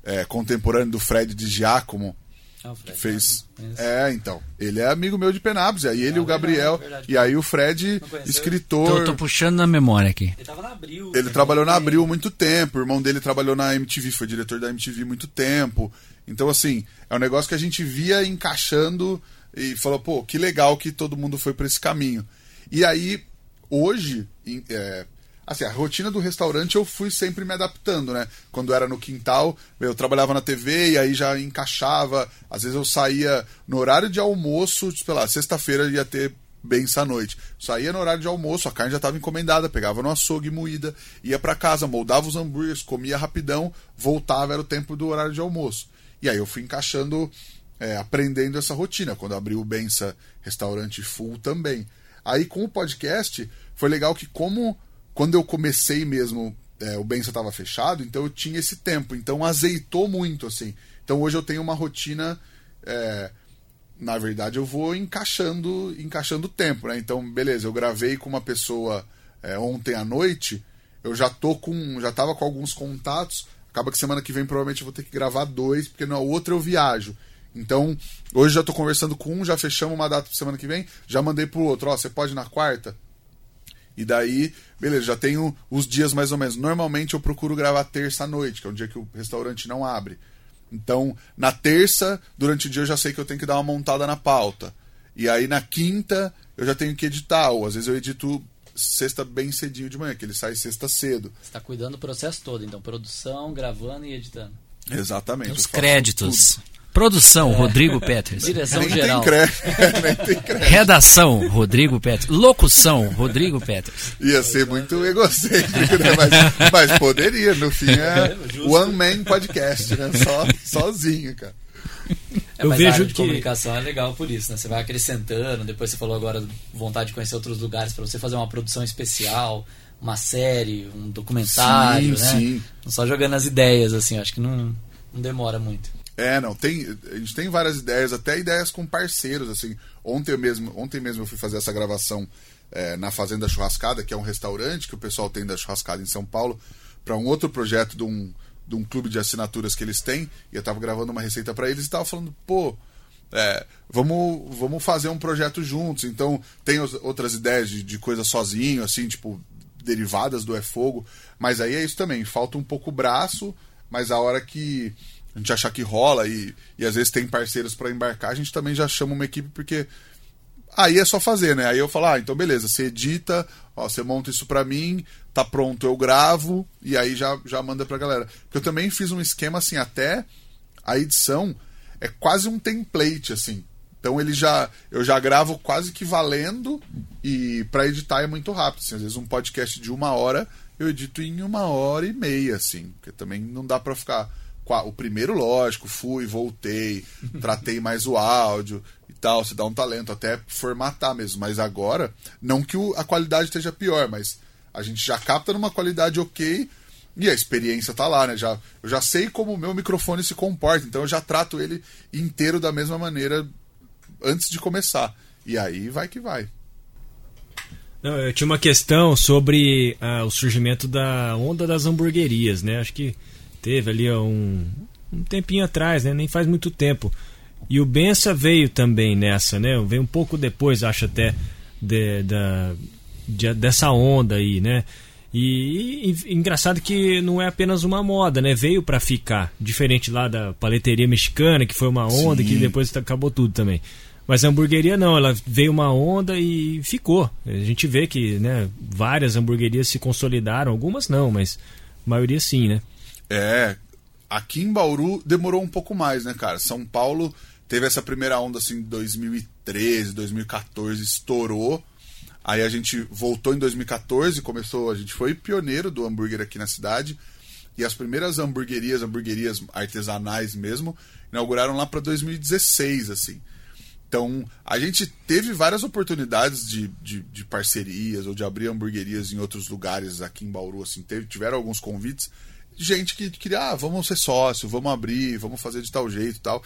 é contemporâneo do Fred de Giacomo, ah, que fez. É, então. Ele é amigo meu de Penápolis. Aí ele e o Gabriel. Verdade, verdade. E aí o Fred, escritor. Tô, tô, puxando na memória aqui. Ele tava na Abril. Ele trabalhou na Abril muito tempo. O irmão dele trabalhou na MTV, foi diretor da MTV muito tempo. Então, assim, é um negócio que a gente via encaixando e falou, pô, que legal que todo mundo foi para esse caminho. E aí, hoje, é, Assim, a rotina do restaurante eu fui sempre me adaptando, né? Quando era no quintal, eu trabalhava na TV e aí já encaixava. Às vezes eu saía no horário de almoço, sei lá, sexta-feira ia ter benção à noite. Saía no horário de almoço, a carne já estava encomendada, pegava no açougue moída, ia para casa, moldava os hambúrgueres, comia rapidão, voltava, era o tempo do horário de almoço. E aí eu fui encaixando, é, aprendendo essa rotina. Quando abriu o Bença Restaurante Full também. Aí com o podcast, foi legal que como quando eu comecei mesmo, é, o Benção estava fechado, então eu tinha esse tempo. Então azeitou muito, assim. Então hoje eu tenho uma rotina. É, na verdade, eu vou encaixando encaixando o tempo, né? Então, beleza, eu gravei com uma pessoa é, ontem à noite, eu já tô com. já tava com alguns contatos. Acaba que semana que vem provavelmente eu vou ter que gravar dois, porque na outra eu viajo. Então, hoje já tô conversando com um, já fechamos uma data pra semana que vem, já mandei pro outro, ó, você pode na quarta? E daí, beleza, já tenho os dias mais ou menos. Normalmente eu procuro gravar terça à noite, que é um dia que o restaurante não abre. Então, na terça, durante o dia eu já sei que eu tenho que dar uma montada na pauta. E aí na quinta eu já tenho que editar, ou às vezes eu edito sexta bem cedinho de manhã, que ele sai sexta cedo. Você está cuidando do processo todo, então, produção, gravando e editando. Exatamente. Os créditos. Produção, é. Rodrigo Peters. Direção Nem geral. <laughs> Tem tem Redação, Rodrigo Peters. Locução, Rodrigo Peters. Ia ser muito egocêntrico, né? Mas, mas poderia, no fim é, One Man Podcast, né? Só, sozinho, cara. É, eu vejo a que comunicação é legal por isso, né? Você vai acrescentando, depois você falou agora vontade de conhecer outros lugares para você fazer uma produção especial, uma série, um documentário, sim, né? Sim. Não só jogando as ideias assim, acho que não, não demora muito. É, não, tem, a gente tem várias ideias, até ideias com parceiros, assim. Ontem mesmo, ontem mesmo eu fui fazer essa gravação é, na Fazenda Churrascada, que é um restaurante que o pessoal tem da churrascada em São Paulo, para um outro projeto de um, de um clube de assinaturas que eles têm, e eu tava gravando uma receita para eles e tava falando, pô, é, vamos, vamos fazer um projeto juntos. Então, tem outras ideias de, de coisa sozinho, assim, tipo, derivadas do É Fogo, mas aí é isso também, falta um pouco o braço, mas a hora que a gente achar que rola e, e às vezes tem parceiros para embarcar, a gente também já chama uma equipe porque aí é só fazer, né? Aí eu falo, ah, então beleza, você edita, ó, você monta isso para mim, tá pronto, eu gravo e aí já, já manda pra galera. Porque eu também fiz um esquema assim, até a edição é quase um template assim. Então ele já eu já gravo quase que valendo e para editar é muito rápido. Assim, às vezes um podcast de uma hora eu edito em uma hora e meia, assim, porque também não dá para ficar o primeiro, lógico, fui, voltei, <laughs> tratei mais o áudio e tal, você dá um talento até formatar mesmo. Mas agora, não que o, a qualidade esteja pior, mas a gente já capta numa qualidade ok e a experiência tá lá, né? Já, eu já sei como o meu microfone se comporta, então eu já trato ele inteiro da mesma maneira antes de começar. E aí vai que vai. Não, eu tinha uma questão sobre ah, o surgimento da onda das hamburguerias, né? Acho que teve ali um, um tempinho atrás, né? Nem faz muito tempo. E o Bença veio também nessa, né? Veio um pouco depois, acho até, de, da, de, dessa onda aí, né? E, e, engraçado que não é apenas uma moda, né? Veio para ficar. Diferente lá da paleteria mexicana, que foi uma onda, Sim. que depois acabou tudo também. Mas a hamburgueria não, ela veio uma onda e ficou. A gente vê que né, várias hamburguerias se consolidaram, algumas não, mas a maioria sim, né? É, aqui em Bauru demorou um pouco mais, né, cara? São Paulo teve essa primeira onda assim em 2013, 2014, estourou. Aí a gente voltou em 2014, começou, a gente foi pioneiro do hambúrguer aqui na cidade. E as primeiras hamburguerias, hamburguerias artesanais mesmo, inauguraram lá para 2016, assim. Então, a gente teve várias oportunidades de, de, de, parcerias ou de abrir hamburguerias em outros lugares aqui em Bauru, assim. Teve, tiveram alguns convites gente que queria, ah, vamos ser sócio, vamos abrir, vamos fazer de tal jeito e tal.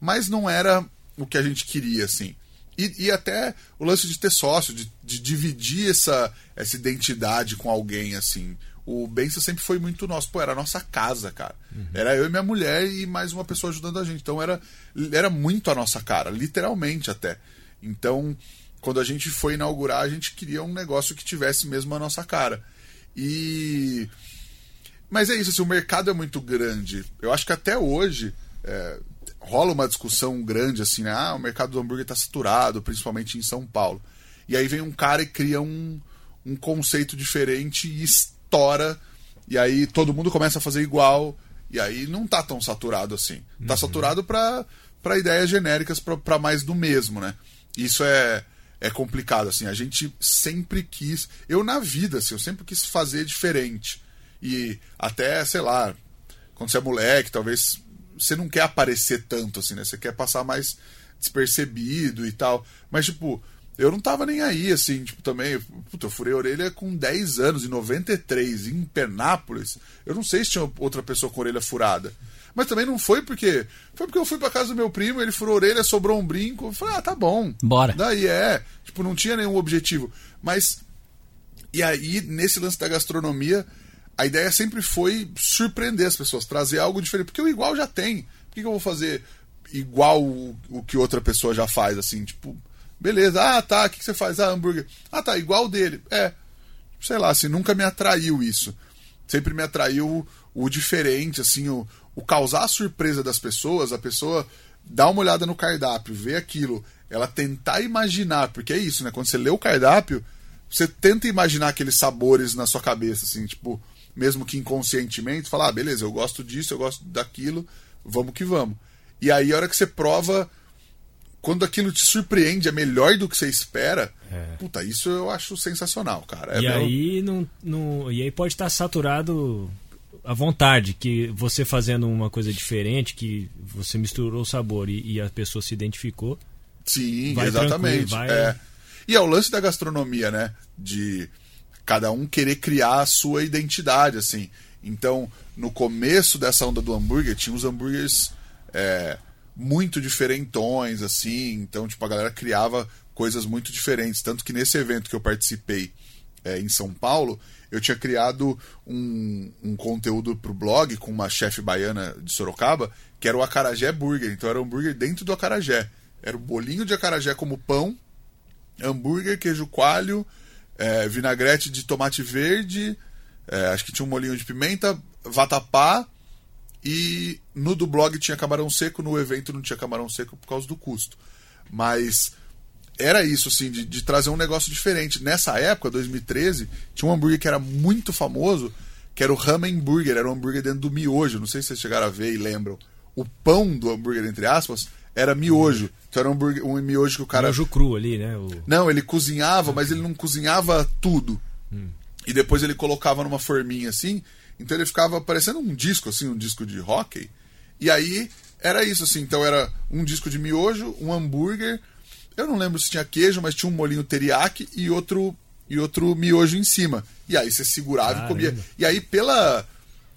Mas não era o que a gente queria, assim. E, e até o lance de ter sócio, de, de dividir essa, essa identidade com alguém, assim. O Benção sempre foi muito nosso. Pô, era a nossa casa, cara. Uhum. Era eu e minha mulher e mais uma pessoa ajudando a gente. Então era, era muito a nossa cara, literalmente até. Então, quando a gente foi inaugurar, a gente queria um negócio que tivesse mesmo a nossa cara. E. Mas é isso, assim, o mercado é muito grande. Eu acho que até hoje. É, rola uma discussão grande assim, né? Ah, o mercado do hambúrguer está saturado, principalmente em São Paulo. E aí vem um cara e cria um, um conceito diferente e estoura. E aí todo mundo começa a fazer igual. E aí não tá tão saturado assim. Tá uhum. saturado para ideias genéricas, para mais do mesmo, né? Isso é, é complicado, assim. A gente sempre quis. Eu, na vida, assim, eu sempre quis fazer diferente. E até, sei lá, quando você é moleque, talvez você não quer aparecer tanto, assim, né? Você quer passar mais despercebido e tal. Mas, tipo, eu não tava nem aí, assim, tipo, também. Puta, eu furei a orelha com 10 anos, em 93, em Penápolis. Eu não sei se tinha outra pessoa com a orelha furada. Mas também não foi porque. Foi porque eu fui pra casa do meu primo, ele furou a orelha, sobrou um brinco. Eu falei, ah, tá bom. Bora. Daí é. Tipo, não tinha nenhum objetivo. Mas. E aí, nesse lance da gastronomia, a ideia sempre foi surpreender as pessoas, trazer algo diferente. Porque o igual já tem. Por que, que eu vou fazer igual o, o, que outra pessoa já faz, assim? Tipo, beleza, ah tá, o que, que você faz? Ah, hambúrguer. Ah tá, igual dele. É, sei lá, assim, nunca me atraiu isso. Sempre me atraiu o, o diferente, assim, o, o causar a surpresa das pessoas, a pessoa dar uma olhada no cardápio, ver aquilo, ela tentar imaginar, porque é isso, né? Quando você lê o cardápio, você tenta imaginar aqueles sabores na sua cabeça, assim, tipo, mesmo que inconscientemente, falar, ah, beleza, eu gosto disso, eu gosto daquilo, vamos que vamos. E aí, a hora que você prova, quando aquilo te surpreende, é melhor do que você espera, é. puta, isso eu acho sensacional, cara. É e, meu... aí não, não, e aí pode estar saturado à vontade, que você fazendo uma coisa diferente, que você misturou o sabor e, e a pessoa se identificou. Sim, exatamente. Vai... É. E é o lance da gastronomia, né? De cada um querer criar a sua identidade, assim. Então, no começo dessa onda do hambúrguer, tinha os hambúrgueres é, muito diferentões, assim. Então, tipo, a galera criava coisas muito diferentes. Tanto que nesse evento que eu participei é, em São Paulo, eu tinha criado um, um conteúdo para o blog com uma chefe baiana de Sorocaba, que era o Acarajé Burger. Então, era um hambúrguer dentro do Acarajé. Era o bolinho de acarajé como pão, hambúrguer, queijo coalho, é, vinagrete de tomate verde, é, acho que tinha um molinho de pimenta, vatapá e no do blog tinha camarão seco, no evento não tinha camarão seco por causa do custo. Mas era isso, assim, de, de trazer um negócio diferente. Nessa época, 2013, tinha um hambúrguer que era muito famoso, que era o Ramen Burger, era um hambúrguer dentro do miojo. Não sei se vocês chegaram a ver e lembram. O pão do hambúrguer, entre aspas, era miojo. Então era um, hambúrguer, um miojo que o cara. Miojo cru ali, né? O... Não, ele cozinhava, mas ele não cozinhava tudo. Hum. E depois ele colocava numa forminha assim. Então ele ficava parecendo um disco, assim, um disco de hockey. E aí era isso, assim. Então era um disco de miojo, um hambúrguer. Eu não lembro se tinha queijo, mas tinha um molinho teriyaki e outro, e outro miojo em cima. E aí você segurava Caramba. e comia. E aí, pela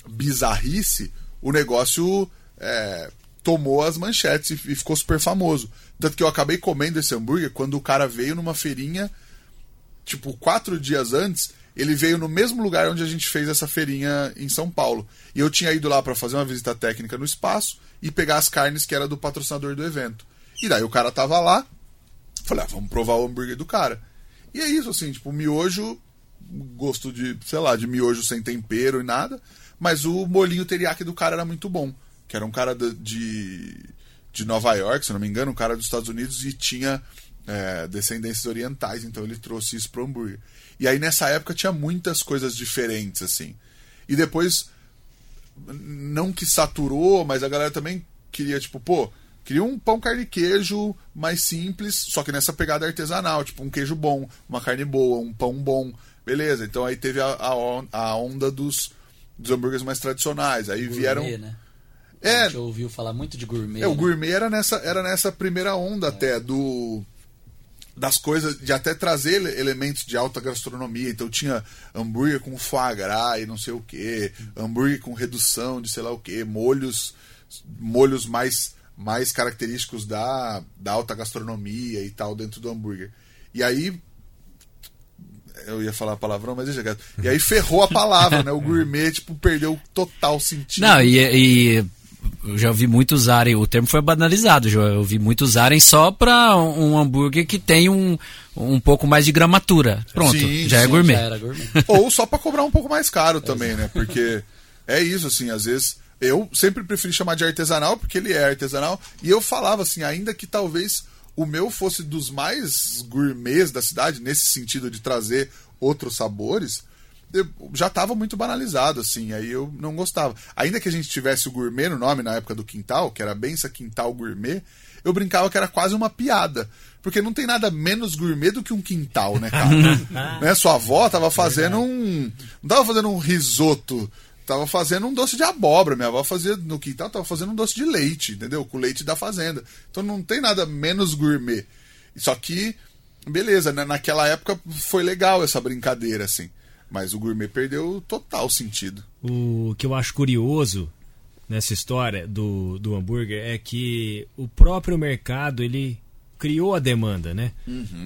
bizarrice, o negócio é, tomou as manchetes e, ficou super famoso. Tanto que eu acabei comendo esse hambúrguer quando o cara veio numa feirinha, tipo, quatro dias antes, ele veio no mesmo lugar onde a gente fez essa feirinha em São Paulo. E eu tinha ido lá para fazer uma visita técnica no espaço e pegar as carnes que era do patrocinador do evento. E daí o cara tava lá, falei, ah, vamos provar o hambúrguer do cara. E é isso, assim, tipo, miojo gosto de, sei lá, de miojo sem tempero e nada. Mas o molinho teriyaki do cara era muito bom. Que era um cara de, de Nova York, se não me engano, um cara dos Estados Unidos e tinha é, descendências orientais, então ele trouxe isso pro hambúrguer. E aí nessa época tinha muitas coisas diferentes, assim. E depois, não que saturou, mas a galera também queria, tipo, pô, queria um pão carne e queijo mais simples, só que nessa pegada artesanal, tipo um queijo bom, uma carne boa, um pão bom. Beleza, então aí teve a, a, a onda dos, dos hambúrgueres mais tradicionais. Aí Gourmet, vieram. Né? É, A gente ouviu falar muito de gourmet. é, o né? gourmet era nessa, era nessa primeira onda até do das coisas de até trazer ele- elementos de alta gastronomia. Então tinha hambúrguer com foie gras e não sei o que, hambúrguer com redução de sei lá o que, molhos molhos mais mais característicos da, da alta gastronomia e tal dentro do hambúrguer. E aí eu ia falar palavrão, mas deixa quieto. E aí ferrou a palavra, né? O <laughs> gourmet tipo perdeu total sentido. Não, e, e eu já ouvi muito usarem, o termo foi banalizado, já ouvi muito usarem só para um hambúrguer que tem um, um pouco mais de gramatura. Pronto, Sim, já é sim, gourmet. Já era gourmet. Ou só pra cobrar um pouco mais caro também, né? Porque é isso, assim, às vezes. Eu sempre preferi chamar de artesanal, porque ele é artesanal. E eu falava assim, ainda que talvez o meu fosse dos mais gourmets da cidade, nesse sentido de trazer outros sabores, eu já estava muito banalizado, assim, aí eu não gostava. Ainda que a gente tivesse o gourmet no nome na época do quintal, que era Bença Quintal Gourmet, eu brincava que era quase uma piada. Porque não tem nada menos gourmet do que um quintal, né, cara? <laughs> né? Sua avó tava fazendo um. Não tava fazendo um risoto. Tava fazendo um doce de abóbora. Minha avó fazia no quintal, tava fazendo um doce de leite, entendeu? Com leite da fazenda. Então não tem nada menos gourmet. Só que, beleza, né? naquela época foi legal essa brincadeira, assim. Mas o gourmet perdeu total sentido. O que eu acho curioso nessa história do, do hambúrguer é que o próprio mercado ele criou a demanda, né?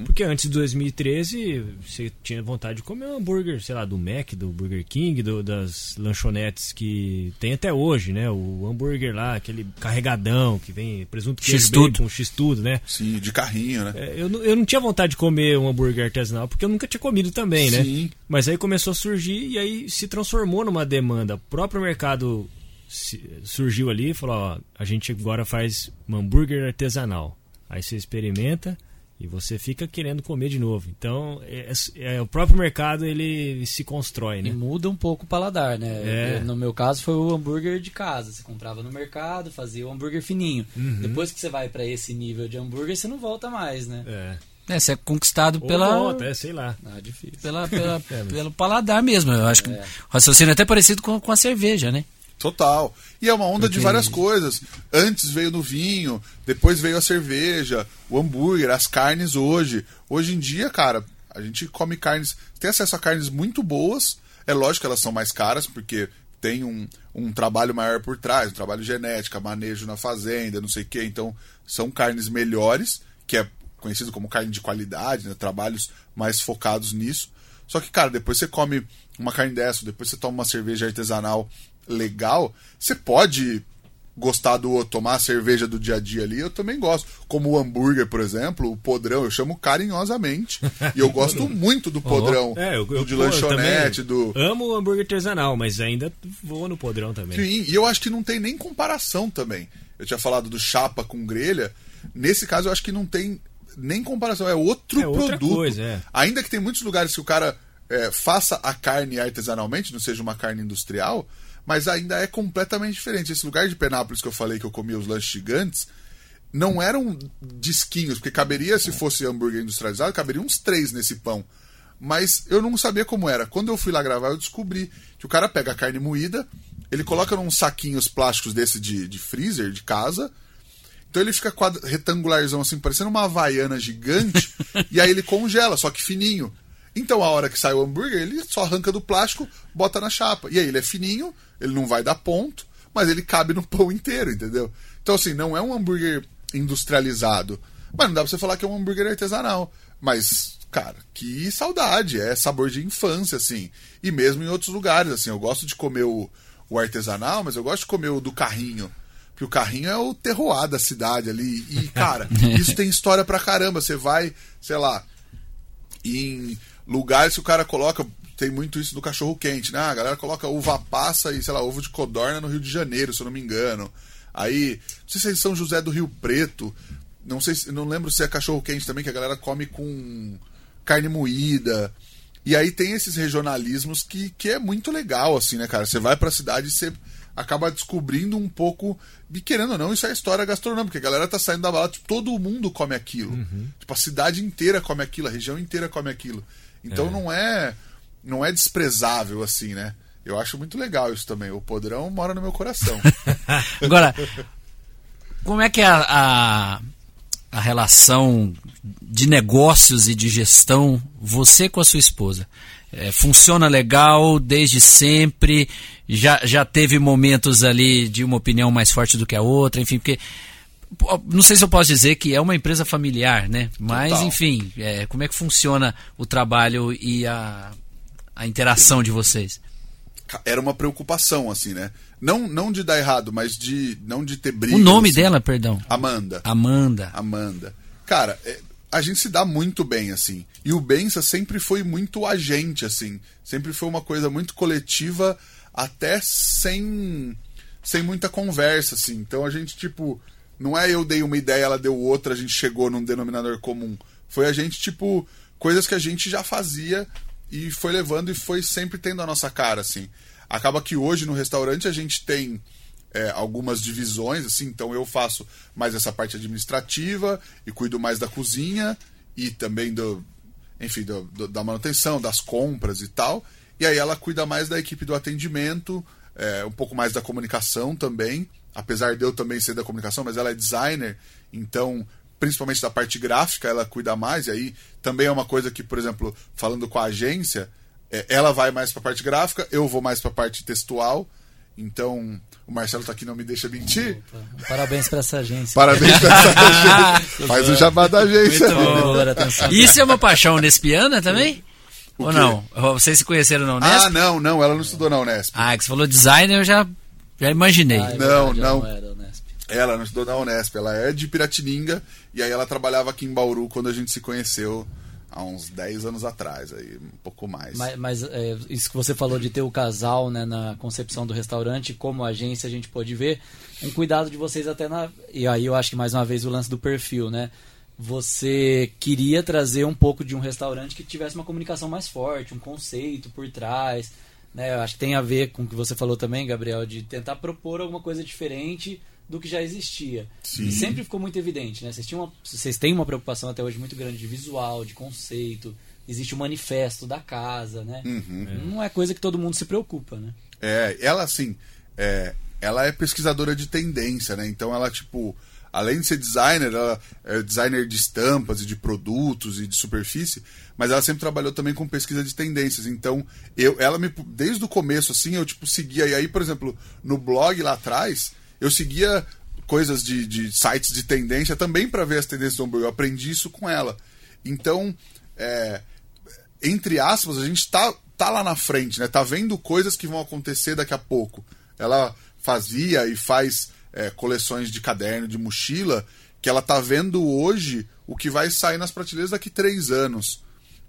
Porque antes de 2013 você tinha vontade de comer um hambúrguer, sei lá, do Mac, do Burger King, do- das lanchonetes que tem até hoje, né? O hambúrguer lá, aquele carregadão que vem presunto queijo X-tudo. com x-tudo, né? Sim, de carrinho, né? É, Eu, não- eu não tinha vontade de comer um hambúrguer artesanal porque eu nunca tinha comido também, né? Sim. Mas aí começou a surgir e aí se transformou numa demanda. O próprio mercado surgiu ali e falou: ó, a gente agora faz um hambúrguer artesanal. Aí você experimenta e você fica querendo comer de novo. Então, é, é- o próprio mercado ele se constrói, E né? muda um pouco o paladar, né? É. No meu caso foi o hambúrguer de casa. Você comprava no mercado, fazia o hambúrguer fininho. Uhum. Depois que você vai pra esse nível de hambúrguer, você não volta mais, né? É. É, você é conquistado Ou pela, volta, é, sei lá. Ah, difícil. <laughs> pela, pela- É, mas- pelo paladar mesmo. Eu acho que o raciocínio é até parecido com, com a cerveja, né? Total. E é uma onda de várias coisas. Antes veio no vinho, depois veio a cerveja, o hambúrguer, as carnes hoje. Hoje em dia, cara, a gente come carnes, tem acesso a carnes muito boas. É lógico que elas são mais caras, porque tem um, um trabalho maior por trás, um trabalho genético, manejo na fazenda, não sei o quê. Então, são carnes melhores, que é conhecido como carne de qualidade, né? trabalhos mais focados nisso. Só que, cara, depois você come uma carne dessa, depois você toma uma cerveja artesanal legal, você pode gostar do tomar a cerveja do dia a dia ali, eu também gosto. Como o hambúrguer, por exemplo, o podrão, eu chamo carinhosamente. e eu gosto <laughs> muito do podrão, É, eu, do eu de eu lanchonete, também do. Amo o hambúrguer artesanal, mas ainda vou no podrão também. Sim, e eu acho que não tem nem comparação também. Eu tinha falado do chapa com grelha. Nesse caso, eu acho que não tem nem comparação. É outro É produto. coisa, é. Ainda que tem muitos lugares que o cara é, faça a carne artesanalmente, não seja uma carne industrial, mas ainda é completamente diferente. Esse lugar de Penápolis que eu falei que eu comia os lanches gigantes, não eram disquinhos, porque caberia, se fosse hambúrguer industrializado, caberia uns três nesse pão. Mas eu não sabia como era. Quando eu fui lá gravar, eu descobri que o cara pega a carne moída, ele coloca num saquinhos plásticos desse de, de freezer, de casa, então ele fica quadra- retangularzão assim, parecendo uma havaiana gigante, <laughs> e aí ele congela, só que fininho. Então a hora que sai o hambúrguer, ele só arranca do plástico, bota na chapa. E aí ele é fininho, ele não vai dar ponto, mas ele cabe no <laughs> pão inteiro, entendeu? Então assim, não é um hambúrguer industrializado. Mas não dá pra você falar que é um hambúrguer artesanal. Mas, cara, que saudade, é sabor de infância, assim. E mesmo em outros lugares, assim, eu gosto de comer o, o artesanal, mas eu gosto de comer o do carrinho. Porque o carrinho é o terroir da cidade ali. E, cara, <laughs> isso tem história pra caramba. Você vai, sei lá, em lugares que o cara coloca. Tem muito isso do cachorro quente, né? A galera coloca uva passa e, sei lá, ovo de codorna no Rio de Janeiro, se eu não me engano. Aí, não sei se é em São José do Rio Preto, não sei, se- não lembro se é cachorro quente também que a galera come com carne moída. E aí tem esses regionalismos que, que é muito legal, assim, né, cara? Você vai pra cidade e você acaba descobrindo um pouco. E querendo ou não, isso é história gastronômica. A galera tá saindo da balada, tipo, todo mundo come aquilo. Tipo, a cidade inteira come aquilo, a região inteira come aquilo. Então não é não é desprezável, assim, né? Eu acho muito legal isso também. O podrão mora no meu coração. <laughs> Agora, como é que é a, a, a relação de negócios e de gestão, você com a sua esposa? É, funciona legal desde sempre? Já, já teve momentos ali de uma opinião mais forte do que a outra? Enfim, porque. Não sei se eu posso dizer que é uma empresa familiar, né? Mas, Total. enfim, é, como é que funciona o trabalho e a, a interação de vocês? Era uma preocupação, assim, né? Não, não de dar errado, mas de não de ter briga. O nome assim. dela, perdão? Amanda. Amanda. Amanda. Cara, é, a gente se dá muito bem, assim. E o Bença sempre foi muito agente, assim. Sempre foi uma coisa muito coletiva, até sem, sem muita conversa, assim. Então a gente, tipo, não é eu dei uma ideia, ela deu outra, a gente chegou num denominador comum. Foi a gente, tipo, coisas que a gente já fazia e foi levando e foi sempre tendo a nossa cara, assim. Acaba que hoje no restaurante a gente tem é, algumas divisões, assim, então eu faço mais essa parte administrativa e cuido mais da cozinha e também do, enfim, do- do- da manutenção, das compras e tal. E aí ela cuida mais da equipe do atendimento, é, um pouco mais da comunicação também, apesar de eu também ser da comunicação, mas ela é designer, então principalmente da parte gráfica ela cuida mais, e aí também é uma coisa que, por exemplo, falando com a agência, é, ela vai mais para a parte gráfica, eu vou mais para a parte textual. Então, o Marcelo tá aqui, não me deixa mentir. Parabéns pra essa agência. Parabéns pra essa agência. <laughs> Faz o jabá da agência. Isso é uma paixão nespiana também? O Ou quê? não? Vocês se conheceram na Unesp? Ah, não, não, ela não estudou na Unesp. Ah, que você falou designer, eu já, já imaginei. Ah, é Não, verdade, não. Unesp. Ela não estudou na Unesp, ela é de Piratininga e aí ela trabalhava aqui em Bauru quando a gente se conheceu há uns 10 anos atrás, aí um pouco mais. Mas, mas, é, isso que você falou de ter o casal né, na concepção do restaurante, como agência a gente pode ver, um cuidado de vocês até na. E aí eu acho que mais uma vez o lance do perfil, né? Você queria trazer um pouco de um restaurante que tivesse uma comunicação mais forte, um conceito por trás. Né? Eu acho que tem a ver com o que você falou também, Gabriel, de tentar propor alguma coisa diferente do que já existia. Sim. E sempre ficou muito evidente, né? Vocês, tinham uma, vocês têm uma preocupação até hoje muito grande de visual, de conceito. Existe o manifesto da casa, né? Não é coisa que todo mundo se preocupa, né? É, ela assim, é, ela é pesquisadora de tendência, né? Então ela, tipo, além de ser designer, ela é designer de estampas e de produtos e de superfície, mas ela sempre trabalhou também com pesquisa de tendências. Então, eu, ela me, desde o começo, assim, eu, tipo, seguia. E aí, por exemplo, no blog lá atrás, eu seguia coisas de, de sites de tendência também para ver as tendências do hambúrguer. Eu aprendi isso com ela. Então, é, entre aspas, a gente tá, tá lá na frente, né? Tá vendo coisas que vão acontecer daqui a pouco. Ela fazia e faz é, coleções de caderno, de mochila, que ela tá vendo hoje o que vai sair nas prateleiras daqui três anos.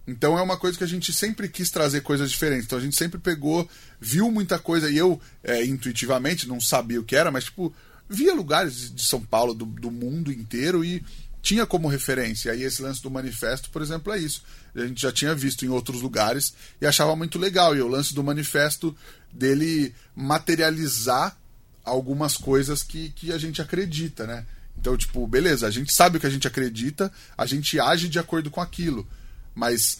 Então é uma coisa que a gente sempre quis trazer coisas diferentes. Então a gente sempre pegou, viu muita coisa, e eu, é, intuitivamente, não sabia o que era, mas tipo, via lugares de São Paulo, do, do mundo inteiro, e tinha como referência. E aí esse lance do manifesto, por exemplo, é isso. A gente já tinha visto em outros lugares e achava muito legal. E o lance do manifesto dele materializar algumas coisas que, que a gente acredita, né? Então, tipo, beleza, a gente sabe o que a gente acredita, a gente age de acordo com aquilo, mas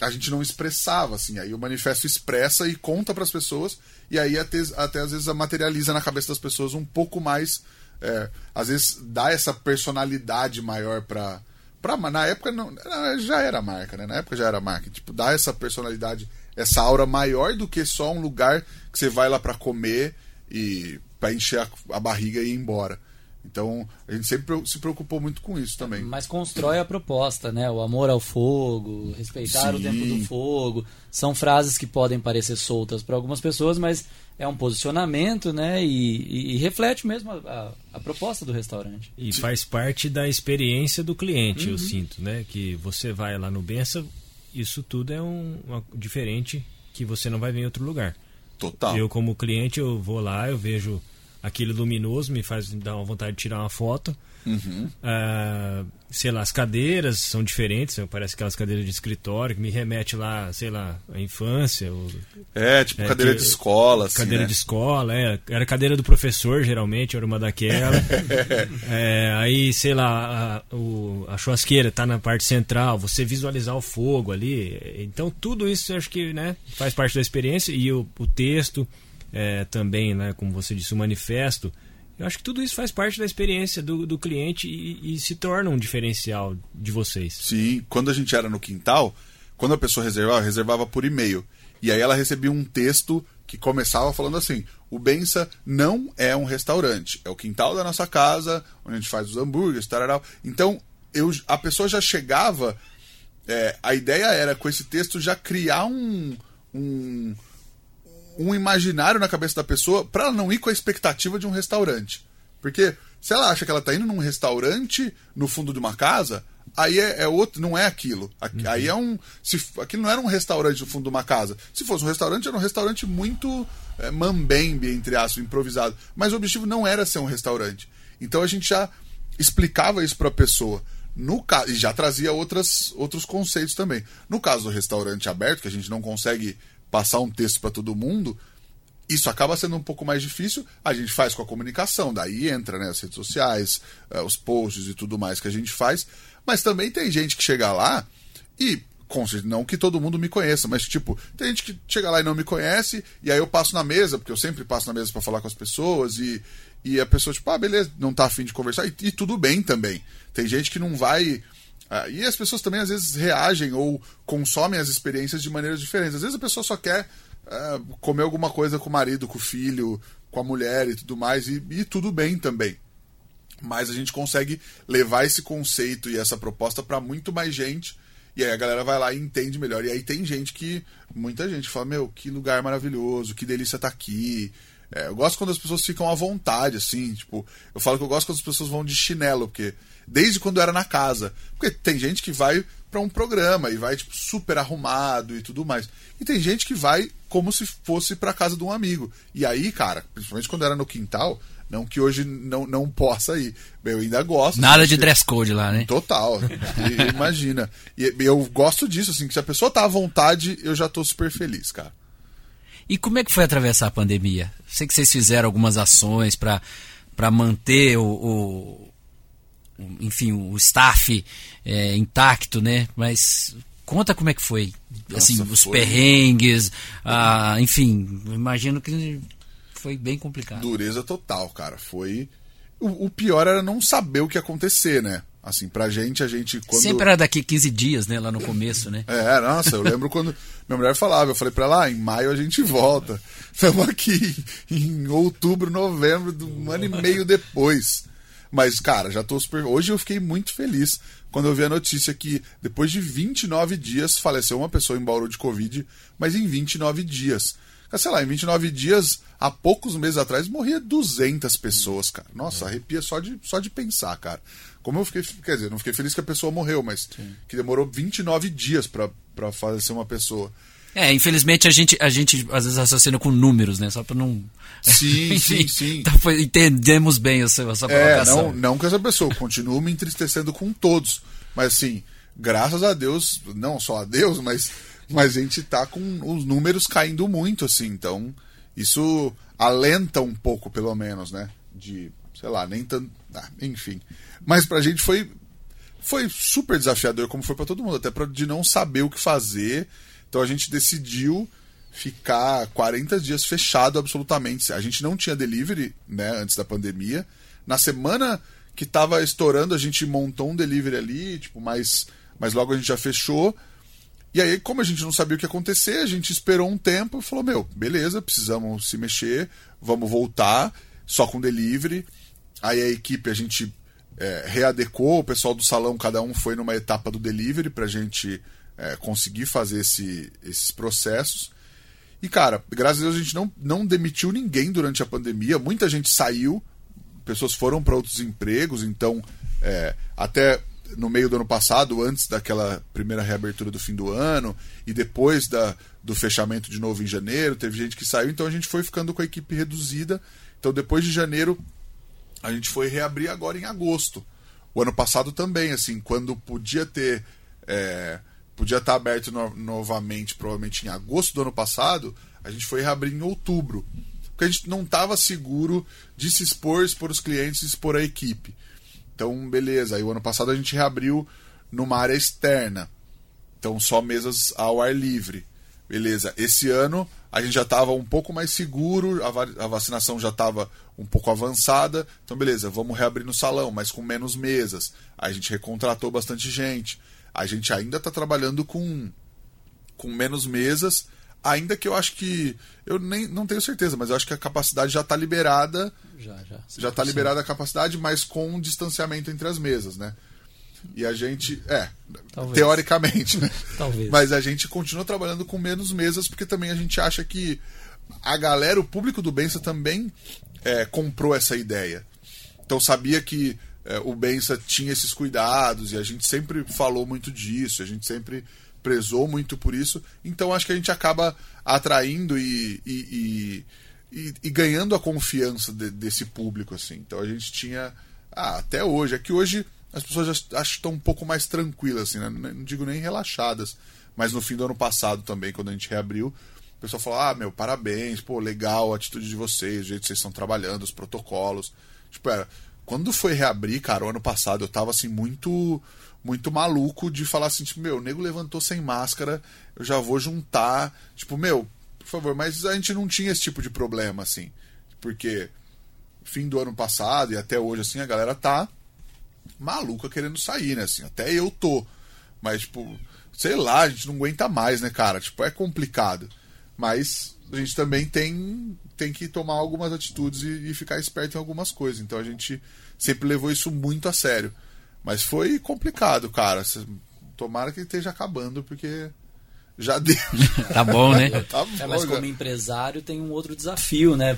a gente não expressava, assim. Aí o manifesto expressa e conta para as pessoas, e aí até, até às vezes materializa na cabeça das pessoas um pouco mais. é, às vezes dá essa personalidade maior para Pra, na época não, já era marca, né? Na época já era marca. Tipo, dá essa personalidade, essa aura maior do que só um lugar que você vai lá para comer e para encher a, a, barriga e ir embora. Então, a gente sempre se preocupou muito com isso também. Mas constrói a proposta, né? O amor ao fogo, respeitar Sim. o tempo do fogo. São frases que podem parecer soltas para algumas pessoas, mas é um posicionamento, né? E, e, e reflete mesmo a, a, a, proposta do restaurante. E faz parte da experiência do cliente, uhum. eu sinto, né? Que você vai lá no Bença, isso tudo é um, uma, diferente que você não vai ver em outro lugar. Total. Eu, como cliente, eu vou lá, eu vejo aquele luminoso, me faz dar uma vontade de tirar uma foto. Uhum. Ah, sei lá, as cadeiras são diferentes, parece aquelas cadeiras de escritório que me remete lá, sei lá, à infância. Ou, É, tipo É, cadeira que- de escola, assim, cadeira né? de escola, é, era cadeira do professor, geralmente, era uma daquela. <laughs> É, aí, sei lá, a, o- a churrasqueira tá na parte central, você visualizar o fogo ali. Então, tudo isso acho que né, faz parte da experiência. E o, o texto é, também, né, como você disse, o manifesto. Eu acho que tudo isso faz parte da experiência do, do cliente e, e se torna um diferencial de vocês. Sim, quando a gente era no quintal, quando a pessoa reservava, reservava por e-mail. E aí ela recebia um texto que começava falando assim: o Bença não é um restaurante, é o quintal da nossa casa, onde a gente faz os hambúrgueres, tararau. Então, eu, a pessoa já chegava. é, a ideia era, com esse texto, já criar um, um, um imaginário na cabeça da pessoa para ela não ir com a expectativa de um restaurante. Porque se ela acha que ela tá indo num restaurante no fundo de uma casa, aí é, é outro, não é aquilo. Aqui- Aí é um. Se, aquilo não era um restaurante no fundo de uma casa. Se fosse um restaurante, era um restaurante muito é, mambembe, entre aspas, improvisado. Mas o objetivo não era ser um restaurante. Então a gente já explicava isso para a pessoa. No ca... E já trazia outras, outros conceitos também. No caso do restaurante aberto, que a gente não consegue passar um texto para todo mundo, isso acaba sendo um pouco mais difícil. A gente faz com a comunicação, daí entra né, as redes sociais, eh, os posts e tudo mais que a gente faz. Mas também tem gente que chega lá e, não que todo mundo me conheça, mas tipo, tem gente que chega lá e não me conhece, e aí eu passo na mesa, porque eu sempre passo na mesa para falar com as pessoas, e, e a pessoa, tipo, ah, beleza, não tá afim de conversar, e, e tudo bem também. Tem gente que não vai. Ah, e as pessoas também às vezes reagem ou consomem as experiências de maneiras diferentes. Às vezes a pessoa só quer ah, comer alguma coisa com o marido, com o filho, com a mulher e tudo mais, e, e tudo bem também. Mas a gente consegue levar esse conceito e essa proposta para muito mais gente. E aí a galera vai lá e entende melhor. E aí tem gente que. Muita gente fala: Meu, que lugar maravilhoso, que delícia tá aqui. É, eu gosto quando as pessoas ficam à vontade, assim. Tipo, eu falo que eu gosto quando as pessoas vão de chinelo, porque. Desde quando eu era na casa. Porque tem gente que vai para um programa e vai, tipo, super arrumado e tudo mais. E tem gente que vai como se fosse para casa de um amigo. E aí, cara, principalmente quando era no quintal, não que hoje não, não possa ir. Eu ainda gosto. Nada de gente. dress code lá, né? Total. <laughs> Imagina. E eu gosto disso, assim, que se a pessoa tá à vontade, eu já tô super feliz, cara. E como é que foi atravessar a pandemia? Sei que vocês fizeram algumas ações para manter o, o- enfim, o staff é, intacto, né? Mas conta como é que foi. assim, Nossa, os foi- perrengues, ah, enfim, imagino que foi bem complicado. Dureza total, cara. Foi. O, o pior era não saber o que ia acontecer, né? Assim, pra gente, a gente. Quando... Sempre era daqui 15 dias, né? Lá no começo, né? É, nossa, eu lembro quando minha mulher falava, eu falei pra ela, ah, em maio a gente volta. Estamos aqui <laughs> em outubro, novembro, um ano e meio depois. Mas, cara, já tô super. Hoje eu fiquei muito feliz quando eu vi a notícia que depois de 29 dias faleceu uma pessoa em Bauru de Covid, mas em 29 dias. Sei lá, em 29 dias, há poucos meses atrás, morria 200 pessoas, cara. Nossa, arrepia só de, só de pensar, cara. Como eu fiquei. Quer dizer, não fiquei feliz que a pessoa morreu, mas que demorou 29 dias pra, pra falecer uma pessoa. É, infelizmente a gente, a gente às vezes raciocina com números, né? Só para não. Sim, <laughs> Enfim, sim, sim. Então foi- entendemos bem a sua, a sua É, não, não que essa pessoa continue me entristecendo com todos. Mas assim, graças a Deus, não só a Deus, mas, mas a gente tá com os números caindo muito, assim. Então, isso alenta um pouco, pelo menos, né? De, sei lá, nem tanto. Ah, enfim. Mas pra gente foi, foi super desafiador, como foi pra todo mundo, até pra, de não saber o que fazer. Então a gente decidiu ficar 40 dias fechado absolutamente. A gente não tinha delivery, né, antes da pandemia. Na semana que tava estourando, a gente montou um delivery ali, tipo, mas, mas logo a gente já fechou. E aí, como a gente não sabia o que ia acontecer, a gente esperou um tempo e falou: Meu, beleza, precisamos se mexer, vamos voltar, só com delivery. Aí a equipe, a gente é, readecou, o pessoal do salão, cada um foi numa etapa do delivery pra gente é, conseguir fazer esse- esses processos. E, cara, graças a Deus a gente não, não demitiu ninguém durante a pandemia, muita gente saiu, pessoas foram para outros empregos, então é, até no meio do ano passado, antes daquela primeira reabertura do fim do ano, e depois da, do fechamento de novo em janeiro, teve gente que saiu, então a gente foi ficando com a equipe reduzida. Então depois de janeiro, a gente foi reabrir agora em agosto. O ano passado também, assim, quando podia ter. É, podia estar aberto no, novamente, provavelmente em agosto do ano passado, a gente foi reabrir em outubro. Porque a gente não estava seguro de se expor, expor os clientes, expor a equipe. Então, beleza. Aí o ano passado a gente reabriu numa área externa. Então, só mesas ao ar livre. Beleza. Esse ano a gente já estava um pouco mais seguro, a vacinação já estava um pouco avançada. Então, beleza, vamos reabrir no salão, mas com menos mesas. A gente recontratou bastante gente. A gente ainda está trabalhando com, com menos mesas, ainda que eu acho que. Eu nem não tenho certeza, mas eu acho que a capacidade já está liberada. Já, já. Já está liberada a capacidade, mas com um distanciamento entre as mesas, né? E a gente. É, Talvez. teoricamente, né? <laughs> Talvez. Mas a gente continua trabalhando com menos mesas, porque também a gente acha que a galera, o público do Bença também é, comprou essa ideia. Então sabia que é, o Bença tinha esses cuidados e a gente sempre falou muito disso, a gente sempre prezou muito por isso. Então acho que a gente acaba atraindo e, e, e, e ganhando a confiança de, desse público. assim. Então a gente tinha. Ah, até hoje. É que hoje as pessoas já estão um pouco mais tranquilas, assim, né? não digo nem relaxadas, mas no fim do ano passado também, quando a gente reabriu, o pessoal falou: ah, meu, parabéns, pô, legal a atitude de vocês, o jeito que vocês estão trabalhando, os protocolos. Tipo, era. Quando foi reabrir, cara, o ano passado, eu tava assim, muito muito maluco de falar assim, tipo, meu, o nego levantou sem máscara, eu já vou juntar. Tipo, meu, por favor, mas a gente não tinha esse tipo de problema, assim. Porque fim do ano passado e até hoje, assim, a galera tá maluca querendo sair, né? Assim, até eu tô. Mas, tipo, sei lá, a gente não aguenta mais, né, cara? Tipo, é complicado. Mas a gente também tem, tem que tomar algumas atitudes e, e ficar esperto em algumas coisas. Então a gente sempre levou isso muito a sério. Mas foi complicado, cara. Tomara que esteja acabando, porque já <laughs> deu. tá bom, né? <laughs> tá bom, é, mas como empresário tem um outro desafio, né?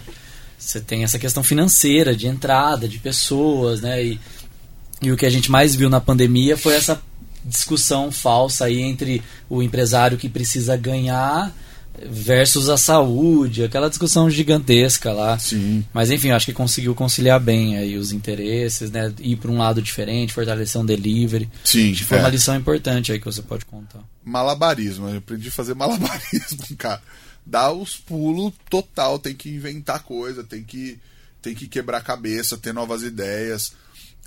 Você tem essa questão financeira, de entrada, de pessoas, né? E e o que a gente mais viu na pandemia foi essa discussão falsa aí entre o empresário que precisa ganhar versus a saúde, aquela discussão gigantesca lá. Sim. Mas enfim, acho que conseguiu conciliar bem aí os interesses, né? Ir para um lado diferente, fortalecer um delivery. Sim. Acho que foi é. uma lição importante aí que você pode contar. Malabarismo, eu aprendi a fazer <laughs> malabarismo, cara. Dá os pulos total, tem que inventar coisa, tem que tem que quebrar a cabeça, ter novas ideias.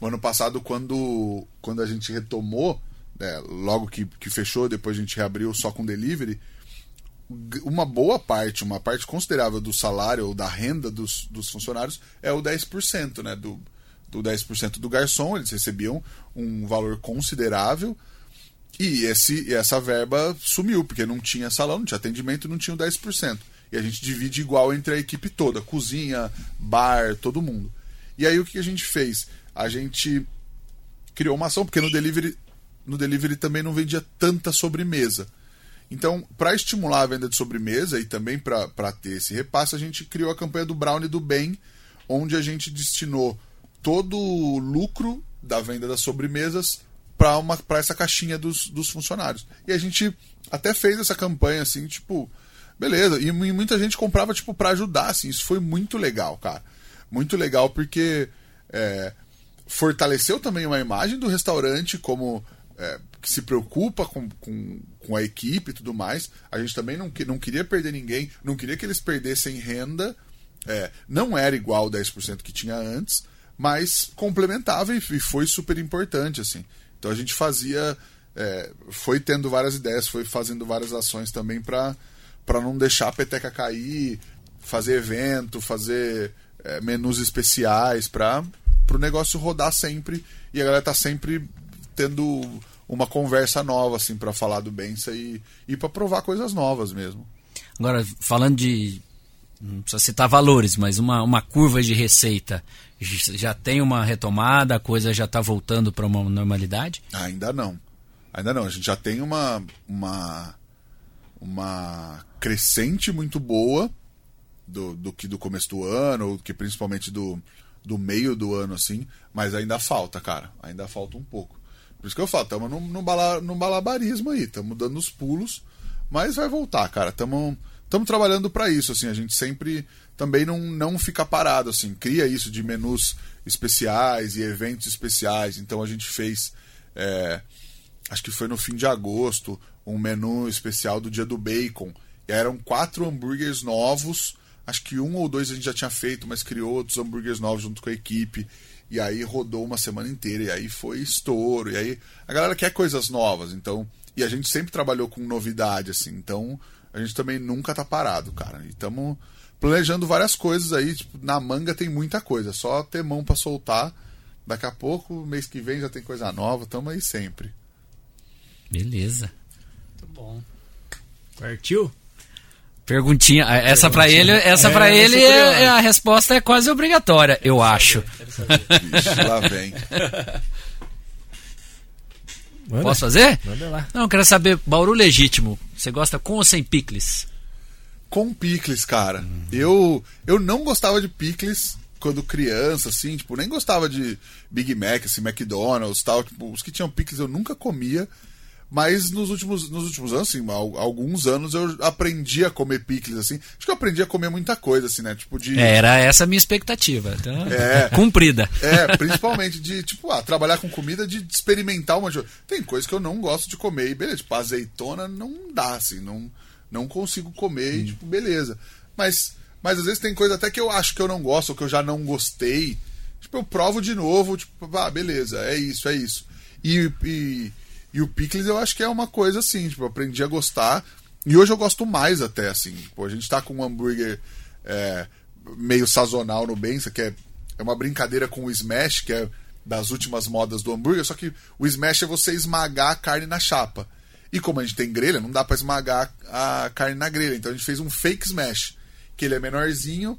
O ano passado, quando, quando a gente retomou, né, logo que, que fechou, depois a gente reabriu só com delivery, uma boa parte, uma parte considerável do salário ou da renda dos, dos funcionários é o 10%, né? Do, do 10% do garçom, eles recebiam um valor considerável e esse, essa verba sumiu, porque não tinha salão, não tinha atendimento, não tinha o 10%. E a gente divide igual entre a equipe toda, cozinha, bar, todo mundo. E aí o que a gente fez? A gente criou uma ação, porque no delivery, no delivery também não vendia tanta sobremesa. Então, para estimular a venda de sobremesa e também para ter esse repasse, a gente criou a campanha do Brownie do Bem, onde a gente destinou todo o lucro da venda das sobremesas para essa caixinha dos, dos funcionários. E a gente até fez essa campanha assim, tipo, beleza. E, e muita gente comprava tipo para ajudar, assim. Isso foi muito legal, cara. Muito legal porque é, fortaleceu também uma imagem do restaurante como é, que se preocupa com, com, com, a equipe e tudo mais. A gente também não, não queria perder ninguém, não queria que eles perdessem renda. É, não era igual ao 10% que tinha antes, mas complementava e, e, foi super importante. assim. Então a gente fazia. É, foi tendo várias ideias, foi fazendo várias ações também para não deixar a peteca cair, fazer evento, fazer é, menus especiais para pro negócio rodar sempre e a galera tá sempre tendo uma conversa nova assim para falar do Bença e, e para provar coisas novas mesmo. Agora, falando de não precisa citar valores, mas uma, uma curva de receita já tem uma retomada, a coisa já está voltando para uma normalidade? Ainda não. Ainda não. A gente já tem uma, uma, uma crescente muito boa do, do que do começo do ano, que principalmente do, do meio do ano, assim, mas ainda falta, cara. Ainda falta um pouco. Por isso que eu falo, estamos num, num, bala, num balabarismo aí, estamos dando os pulos, mas vai voltar, cara. Estamos trabalhando para isso, assim, a gente sempre também não, não fica parado, assim, cria isso de menus especiais e eventos especiais. Então a gente fez, é, acho que foi no fim de agosto, um menu especial do dia do bacon. E eram quatro hambúrgueres novos, acho que um ou dois a gente já tinha feito, mas criou outros hambúrgueres novos junto com a equipe. E aí rodou uma semana inteira, e aí foi estouro. E aí a galera quer coisas novas, então. E a gente sempre trabalhou com novidade, assim, então a gente também nunca tá parado, cara. E estamos planejando várias coisas aí, tipo, na manga tem muita coisa, só ter mão para soltar. Daqui a pouco, mês que vem já tem coisa nova, tamo aí sempre. Beleza. Muito bom. Partiu? Perguntinha, essa para ele, essa é, para ele é, é, a resposta é quase obrigatória, eu saber, acho. Vixe, lá vem. <laughs> Manda. Posso fazer? Manda lá. Não, quero saber, Bauru legítimo, você gosta com ou sem picles? Com picles, cara. Uhum. Eu eu não gostava de picles quando criança, assim, tipo, nem gostava de Big Mac, assim, McDonald's, tal, tipo, os que tinham picles eu nunca comia. Mas nos últimos, nos últimos anos, assim, alguns anos eu aprendi a comer picles, assim. Acho que eu aprendi a comer muita coisa, assim, né? Tipo de. É, era essa a minha expectativa. Então, <laughs> é. Cumprida. É, <laughs> principalmente de, tipo, ah, trabalhar com comida, de experimentar uma. Tem coisas que eu não gosto de comer. E beleza, tipo, azeitona não dá, assim, não, não consigo comer, hum. e, tipo, beleza. Mas, mas às vezes tem coisa até que eu acho que eu não gosto, ou que eu já não gostei. Tipo, eu provo de novo, tipo, ah, beleza, é isso, é isso. E. e e o picles eu acho que é uma coisa assim, tipo, eu aprendi a gostar. E hoje eu gosto mais até, assim. Tipo, a gente tá com um hambúrguer é, meio sazonal no Bença, que é, é uma brincadeira com o Smash, que é das últimas modas do hambúrguer, só que o Smash é você esmagar a carne na chapa. E como a gente tem grelha, não dá para esmagar a carne na grelha. Então a gente fez um fake smash, que ele é menorzinho.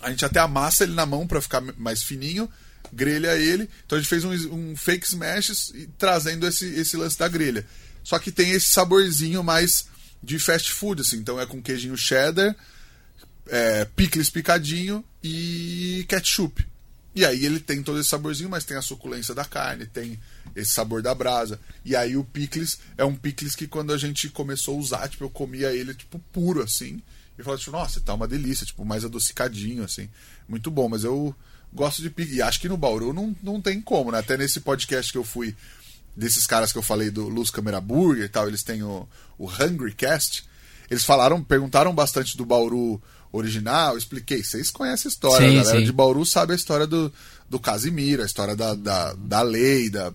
A gente até amassa ele na mão para ficar mais fininho grelha ele. Então a gente fez um, um fake smash trazendo esse, esse lance da grelha. Só que tem esse saborzinho mais de fast food, assim. Então é com queijinho cheddar, é, picles picadinho e ketchup. E aí ele tem todo esse saborzinho, mas tem a suculência da carne, tem esse sabor da brasa. E aí o picles é um picles que quando a gente começou a usar, tipo, eu comia ele tipo puro assim. E falava, tipo, nossa, tá uma delícia, tipo, mais adocicadinho, assim. Muito bom, mas eu gosto de pizza. E acho que no Bauru não, não tem como, né? Até nesse podcast que eu fui, desses caras que eu falei do Luz Camera Burger e tal, eles têm o, o Hungry Cast. Eles falaram, perguntaram bastante do Bauru original, eu expliquei. Vocês conhecem a história, sim, a galera sim. de Bauru sabe a história do, do Casimiro, a história da, da, da lei, da,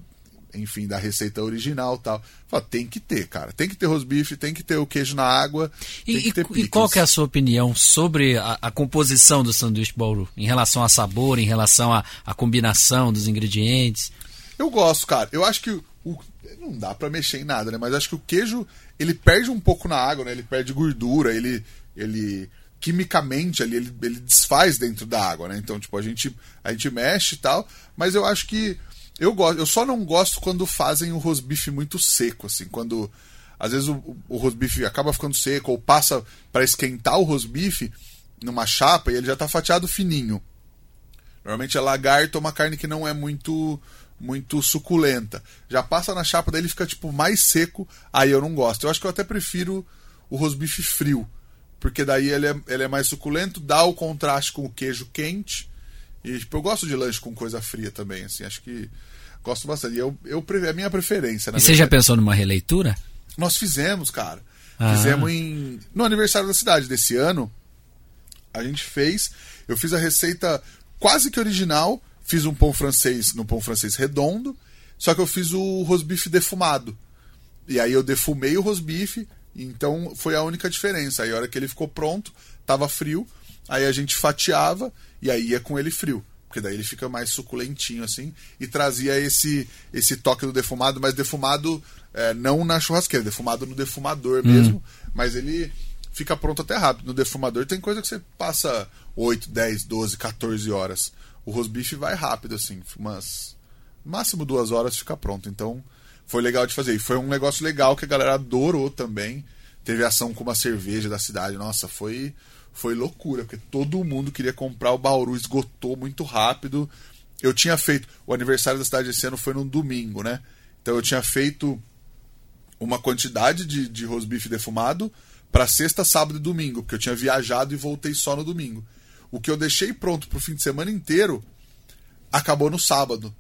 enfim, da receita original tal. Fala, tem que ter, cara. Tem que ter rosbife, tem que ter o queijo na água. E, e qual que é a sua opinião sobre a, a, composição do sanduíche Bauru? Em relação a sabor, em relação à combinação dos ingredientes? Eu gosto, cara. Eu acho que o, não dá para mexer em nada, né? Mas acho que o queijo, ele perde um pouco na água, né? Ele perde gordura, ele... ele quimicamente ali, ele, ele desfaz dentro da água, né? Então, tipo, a gente, a gente mexe e tal, mas eu acho que eu gosto, eu só não gosto quando fazem o rosbife muito seco, assim, quando às vezes o, o rosbife acaba ficando seco ou passa para esquentar o rosbife numa chapa e ele já está fatiado fininho. Normalmente é lagarto, uma carne que não é muito muito suculenta. Já passa na chapa dele fica tipo mais seco, aí eu não gosto. Eu acho que eu até prefiro o rosbife frio, porque daí ele é, ele é mais suculento, dá o contraste com o queijo quente e tipo, eu gosto de lanche com coisa fria também, assim, acho que gosto bastante. E eu, eu, é a minha preferência. e você já pensou numa releitura? Nós fizemos, cara. Ah. Fizemos em. No aniversário da cidade desse ano. A gente fez. Eu fiz a receita quase que original. Fiz um pão francês no pão francês redondo. Só que eu fiz o rosbife defumado. E aí eu defumei o rosbife. Então foi a única diferença. Aí a hora que ele ficou pronto, tava frio. Aí a gente fatiava e aí ia com ele frio. Porque daí ele fica mais suculentinho assim. E trazia esse esse toque do defumado, mas defumado é, não na churrasqueira, defumado no defumador hum. mesmo. Mas ele fica pronto até rápido. No defumador tem coisa que você passa 8, 10, 12, 14 horas. O rosbife vai rápido, assim, umas. Máximo duas horas fica pronto. Então foi legal de fazer. E foi um negócio legal que a galera adorou também. Teve ação com uma cerveja da cidade. Nossa, foi foi loucura, porque todo mundo queria comprar o Bauru, esgotou muito rápido. Eu tinha feito. O aniversário da cidade esse ano foi num domingo, né? Então eu tinha feito uma quantidade de, de rosbife defumado para sexta, sábado e domingo, porque eu tinha viajado e voltei só no domingo. O que eu deixei pronto pro fim de semana inteiro acabou no sábado.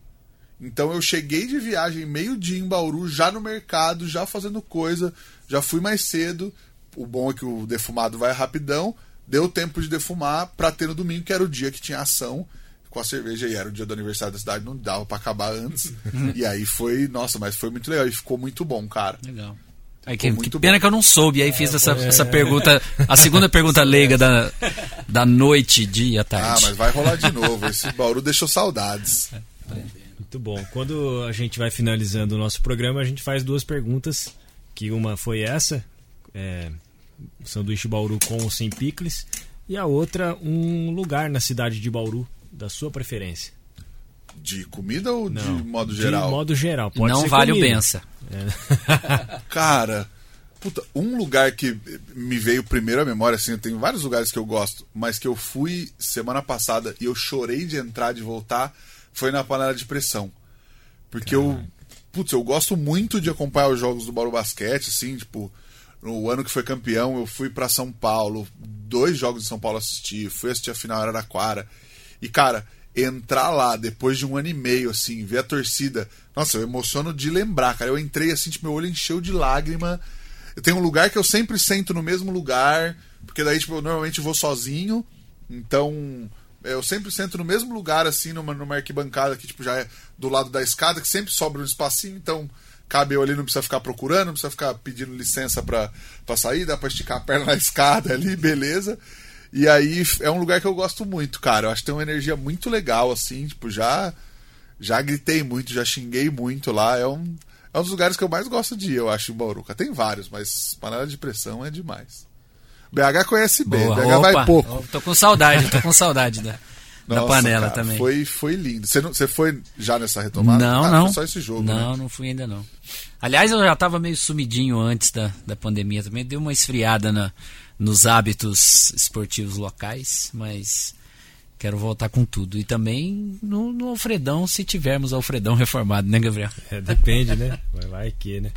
Então eu cheguei de viagem meio-dia em Bauru, já no mercado, já fazendo coisa, já fui mais cedo. O bom é que o defumado vai rapidão. Deu tempo de defumar para ter no domingo, que era o dia que tinha ação com a cerveja e era o dia do aniversário da cidade, não dava para acabar antes. <laughs> e aí foi, nossa, mas foi muito legal e ficou muito bom, cara. Legal. Aí, que, que pena bom. que eu não soube, aí fiz essa, é. essa pergunta, a segunda pergunta <laughs> leiga da, da noite, dia, tarde. Ah, mas vai rolar de novo. Esse Bauru deixou saudades. Muito bom. Quando a gente vai finalizando o nosso programa, a gente faz duas perguntas. Que uma foi essa, é, sanduíche Bauru com ou sem picles, e a outra, um lugar na cidade de Bauru da sua preferência. De comida ou Não, de modo geral? De modo geral. Pode Não vale comida. o bença. É. <laughs> <laughs> Cara, puta, um lugar que me veio primeiro à memória, assim, tem vários lugares que eu gosto, mas que eu fui semana passada e eu chorei de entrar, de voltar, foi na panela de pressão. Porque Caraca. eu, putz, eu gosto muito de acompanhar os jogos do Bauru Basquete, assim, tipo, no ano que foi campeão, eu fui para São Paulo, dois jogos de São Paulo assisti, fui assistir a final Araraquara. E, cara, entrar lá depois de um ano e meio, assim, ver a torcida. Nossa, eu emociono de lembrar, cara. Eu entrei assim, tipo, meu olho encheu de lágrima. Tenho um lugar que eu sempre sento no mesmo lugar, porque daí, tipo, eu normalmente vou sozinho. Então, eu sempre sento no mesmo lugar, assim, numa, numa arquibancada que, tipo, já é do lado da escada, que sempre sobra um espacinho, então cabe eu ali, não precisa ficar procurando, não precisa ficar pedindo licença pra, pra sair, dá pra esticar a perna <laughs> na escada ali, beleza. E aí é um lugar que eu gosto muito, cara. Eu acho que tem uma energia muito legal, assim, tipo, já já gritei muito, já xinguei muito lá. É um, é um dos lugares que eu mais gosto de ir, eu acho, em Bauruca. Tem vários, mas panela de pressão é demais. BH conhece bem, Boa, BH opa, vai pouco. Tô com saudade, tô com saudade da, <laughs> Nossa, da panela cara, também. Foi, foi lindo. Você, não, você foi já nessa retomada? Não, ah, não. só esse jogo. Não, né? não fui ainda não. Aliás, eu já tava meio sumidinho antes da, da pandemia também. Deu uma esfriada na, nos hábitos esportivos locais, mas quero voltar com tudo. E também no, no Alfredão, se tivermos Alfredão reformado, né, Gabriel? É, depende, né? Vai lá e que, né?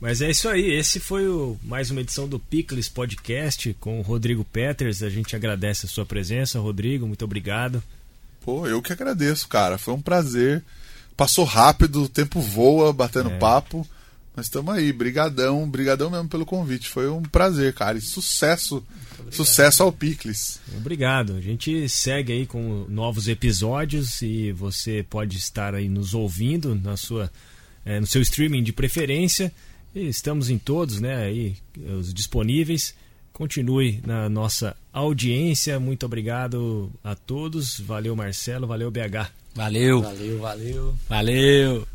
Mas é isso aí, esse foi o, mais uma edição do Picles Podcast com o Rodrigo Peters. A gente agradece a sua presença, Rodrigo, muito obrigado. Pô, eu que agradeço, cara. Foi um prazer. Passou rápido, o tempo voa batendo é. papo. Mas estamos aí, brigadão, brigadão mesmo pelo convite. Foi um prazer, cara. E sucesso, sucesso ao Picles. Obrigado. A gente segue aí com novos episódios e você pode estar aí nos ouvindo na sua, é, no seu streaming de preferência. Estamos em todos, né? Aí os disponíveis. Continue na nossa audiência. Muito obrigado a todos. Valeu, Marcelo. Valeu, BH. Valeu. Valeu, valeu. Valeu.